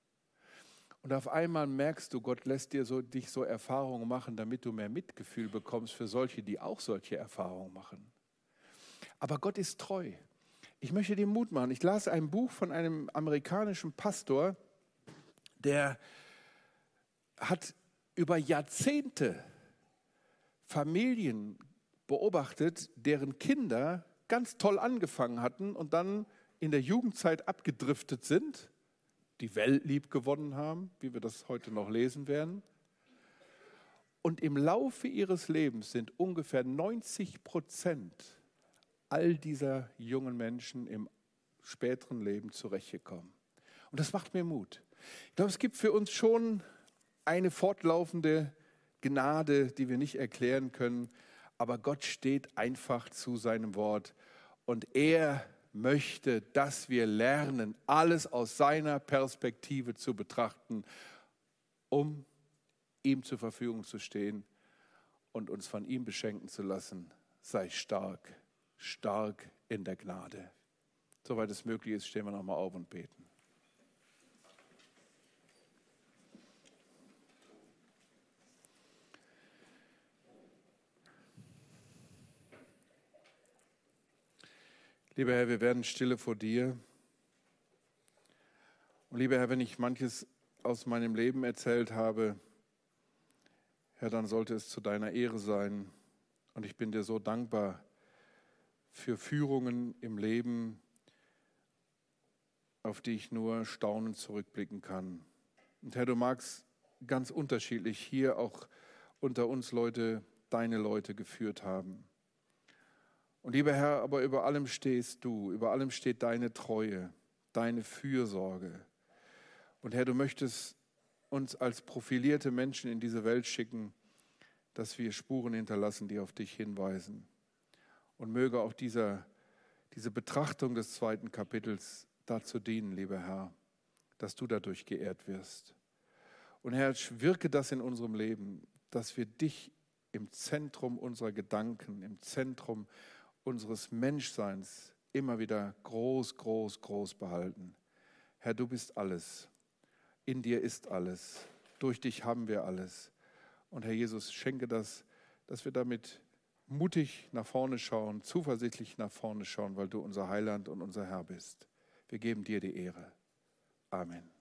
Und auf einmal merkst du, Gott lässt dir so, dich so Erfahrungen machen, damit du mehr Mitgefühl bekommst für solche, die auch solche Erfahrungen machen. Aber Gott ist treu. Ich möchte dir Mut machen. Ich las ein Buch von einem amerikanischen Pastor, der hat über Jahrzehnte Familien beobachtet, deren Kinder ganz toll angefangen hatten und dann in der Jugendzeit abgedriftet sind, die Welt lieb gewonnen haben, wie wir das heute noch lesen werden. Und im Laufe ihres Lebens sind ungefähr 90 Prozent all dieser jungen Menschen im späteren Leben zurechtgekommen. Und das macht mir Mut. Ich glaube, es gibt für uns schon eine fortlaufende Gnade, die wir nicht erklären können, aber Gott steht einfach zu seinem Wort und er möchte, dass wir lernen, alles aus seiner Perspektive zu betrachten, um ihm zur Verfügung zu stehen und uns von ihm beschenken zu lassen. Sei stark, stark in der Gnade. Soweit es möglich ist, stehen wir nochmal auf und beten. Lieber Herr, wir werden stille vor dir. Und lieber Herr, wenn ich manches aus meinem Leben erzählt habe, Herr, dann sollte es zu deiner Ehre sein. Und ich bin dir so dankbar für Führungen im Leben, auf die ich nur staunend zurückblicken kann. Und Herr, du magst ganz unterschiedlich hier auch unter uns Leute, deine Leute geführt haben. Und lieber Herr, aber über allem stehst du, über allem steht deine Treue, deine Fürsorge. Und Herr, du möchtest uns als profilierte Menschen in diese Welt schicken, dass wir Spuren hinterlassen, die auf dich hinweisen. Und möge auch dieser, diese Betrachtung des zweiten Kapitels dazu dienen, lieber Herr, dass du dadurch geehrt wirst. Und Herr, wirke das in unserem Leben, dass wir dich im Zentrum unserer Gedanken, im Zentrum unseres Menschseins immer wieder groß, groß, groß behalten. Herr, du bist alles. In dir ist alles. Durch dich haben wir alles. Und Herr Jesus, schenke das, dass wir damit mutig nach vorne schauen, zuversichtlich nach vorne schauen, weil du unser Heiland und unser Herr bist. Wir geben dir die Ehre. Amen.